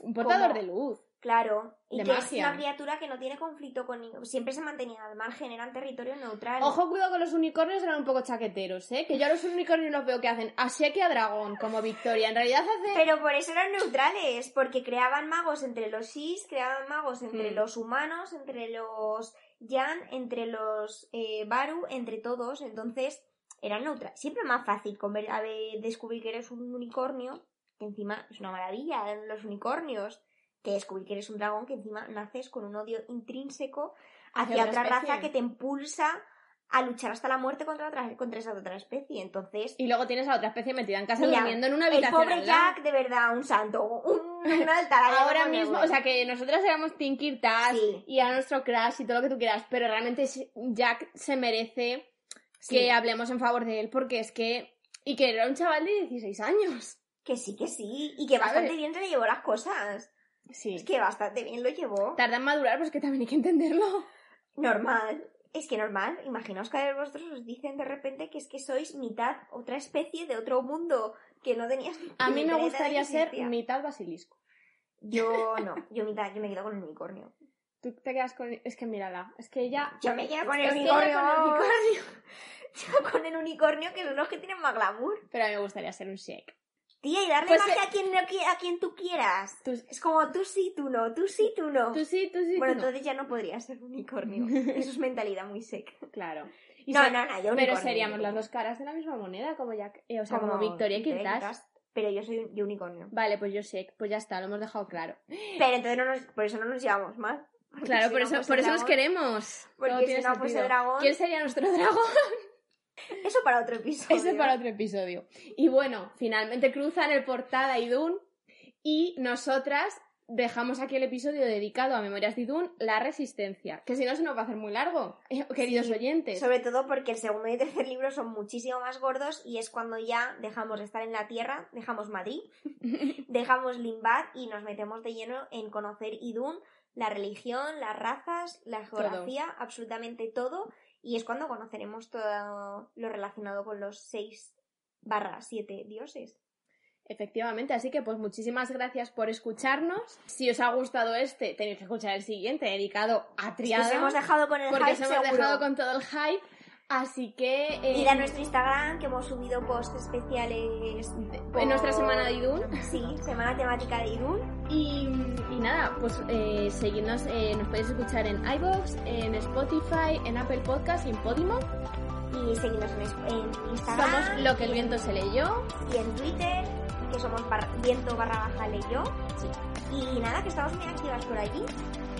Un portador Como- de luz. Claro, y De que es una criatura que no tiene conflicto con ningún... Siempre se mantenía al margen, eran territorio neutral. Ojo, cuidado con los unicornios, eran un poco chaqueteros, ¿eh? Que yo a los unicornios los veo que hacen así que a dragón, como Victoria. En realidad hace... Pero por eso eran neutrales, porque creaban magos entre los Sis, creaban magos entre Hmm. los humanos, entre los Yan, entre los eh, Baru, entre todos. Entonces, eran neutrales. Siempre más fácil conver- a ver, descubrir que eres un unicornio, que encima es una maravilla, los unicornios, que descubrir que eres un dragón, que encima naces con un odio intrínseco hacia, otra raza que te impulsa a luchar hasta la muerte contra, otra, contra esa otra especie. Entonces, Y luego tienes a otra especie metida en casa Mira, durmiendo en una el habitación pobre al lado. Jack, de verdad, un santo, un, un altar. Ahora mismo, o sea que nosotras éramos Tinky Tash Sí. y a nuestro crush y todo lo que tú quieras, pero realmente Jack se merece Sí. que hablemos en favor de él porque es que... Y que era un chaval de 16 años. Que sí, que sí, y que bastante bien se le llevó las cosas. Sí. Es que bastante bien lo llevó. Tarda en madurar, pues que también hay que entenderlo. Normal. Es que normal. Imaginaos que a vosotros os dicen de repente que es que sois mitad otra especie de otro mundo que no tenías ni A mí me gustaría ser mitad basilisco. Yo no, yo mitad, yo me quedo con el unicornio. Tú te quedas con... Es que mírala, es que ella... Yo me quedo el unicornio. con el unicornio. Yo con el unicornio, que son los que tienen más glamour. Pero a mí me gustaría ser un Shake. Tía, y darle Pues, magia eh, a, quien, a quien tú quieras. Tú, Es como tú sí, tú no, tú sí, tú no. tú sí, tú sí, tú bueno, no. entonces ya no podría ser unicornio. Eso es mentalidad muy seca. Claro. Y No, no, no, yo Pero seríamos las dos caras de la misma moneda, como Jack, eh, o sea, como, Como Victoria y Pero yo soy yo unicornio. Vale, pues yo Shake, pues ya está, lo hemos dejado claro. Pero entonces no nos, por eso no nos llevamos mal. Claro, si por no eso, fuese por eso nos queremos. Porque si no sentido. dragón- ¿Quién sería nuestro dragón? Eso para otro episodio. Ese para otro episodio. Y bueno, finalmente cruzan el portal a Idun y nosotras dejamos aquí el episodio dedicado a Memorias de Idun, la resistencia. Que si no se nos va a hacer muy largo, eh, queridos Sí, oyentes. Sobre todo porque el segundo y tercer libro son muchísimo más gordos y es cuando ya dejamos de estar en la Tierra, dejamos Madrid, dejamos Limbad y nos metemos de lleno en conocer Idún, la religión, las razas, la geografía, absolutamente todo. Y es cuando conoceremos todo lo relacionado con los seis barra siete dioses. Efectivamente, así que pues muchísimas gracias por escucharnos. Si os ha gustado este, tenéis que escuchar el siguiente dedicado a Triada. os hemos dejado con el porque hype os hemos seguro. dejado con todo el hype. Así que eh, Ir a nuestro Instagram que hemos subido posts especiales en nuestra semana de Idun. Sí, semana temática de Idún. Y, y nada, pues eh, seguidnos, eh, nos podéis escuchar en iVoox, en Spotify, en Apple Podcast y en Podimo. Y seguidnos en, Instagram Somos Lo que el viento se leyó. y en Twitter, que somos bar- viento barra baja leyó. Y nada, que estamos muy activas por allí.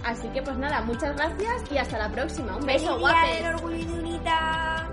Así que pues nada, muchas gracias y hasta la próxima. Un beso, ¡Feliz día guapes. del orgullo de Unita!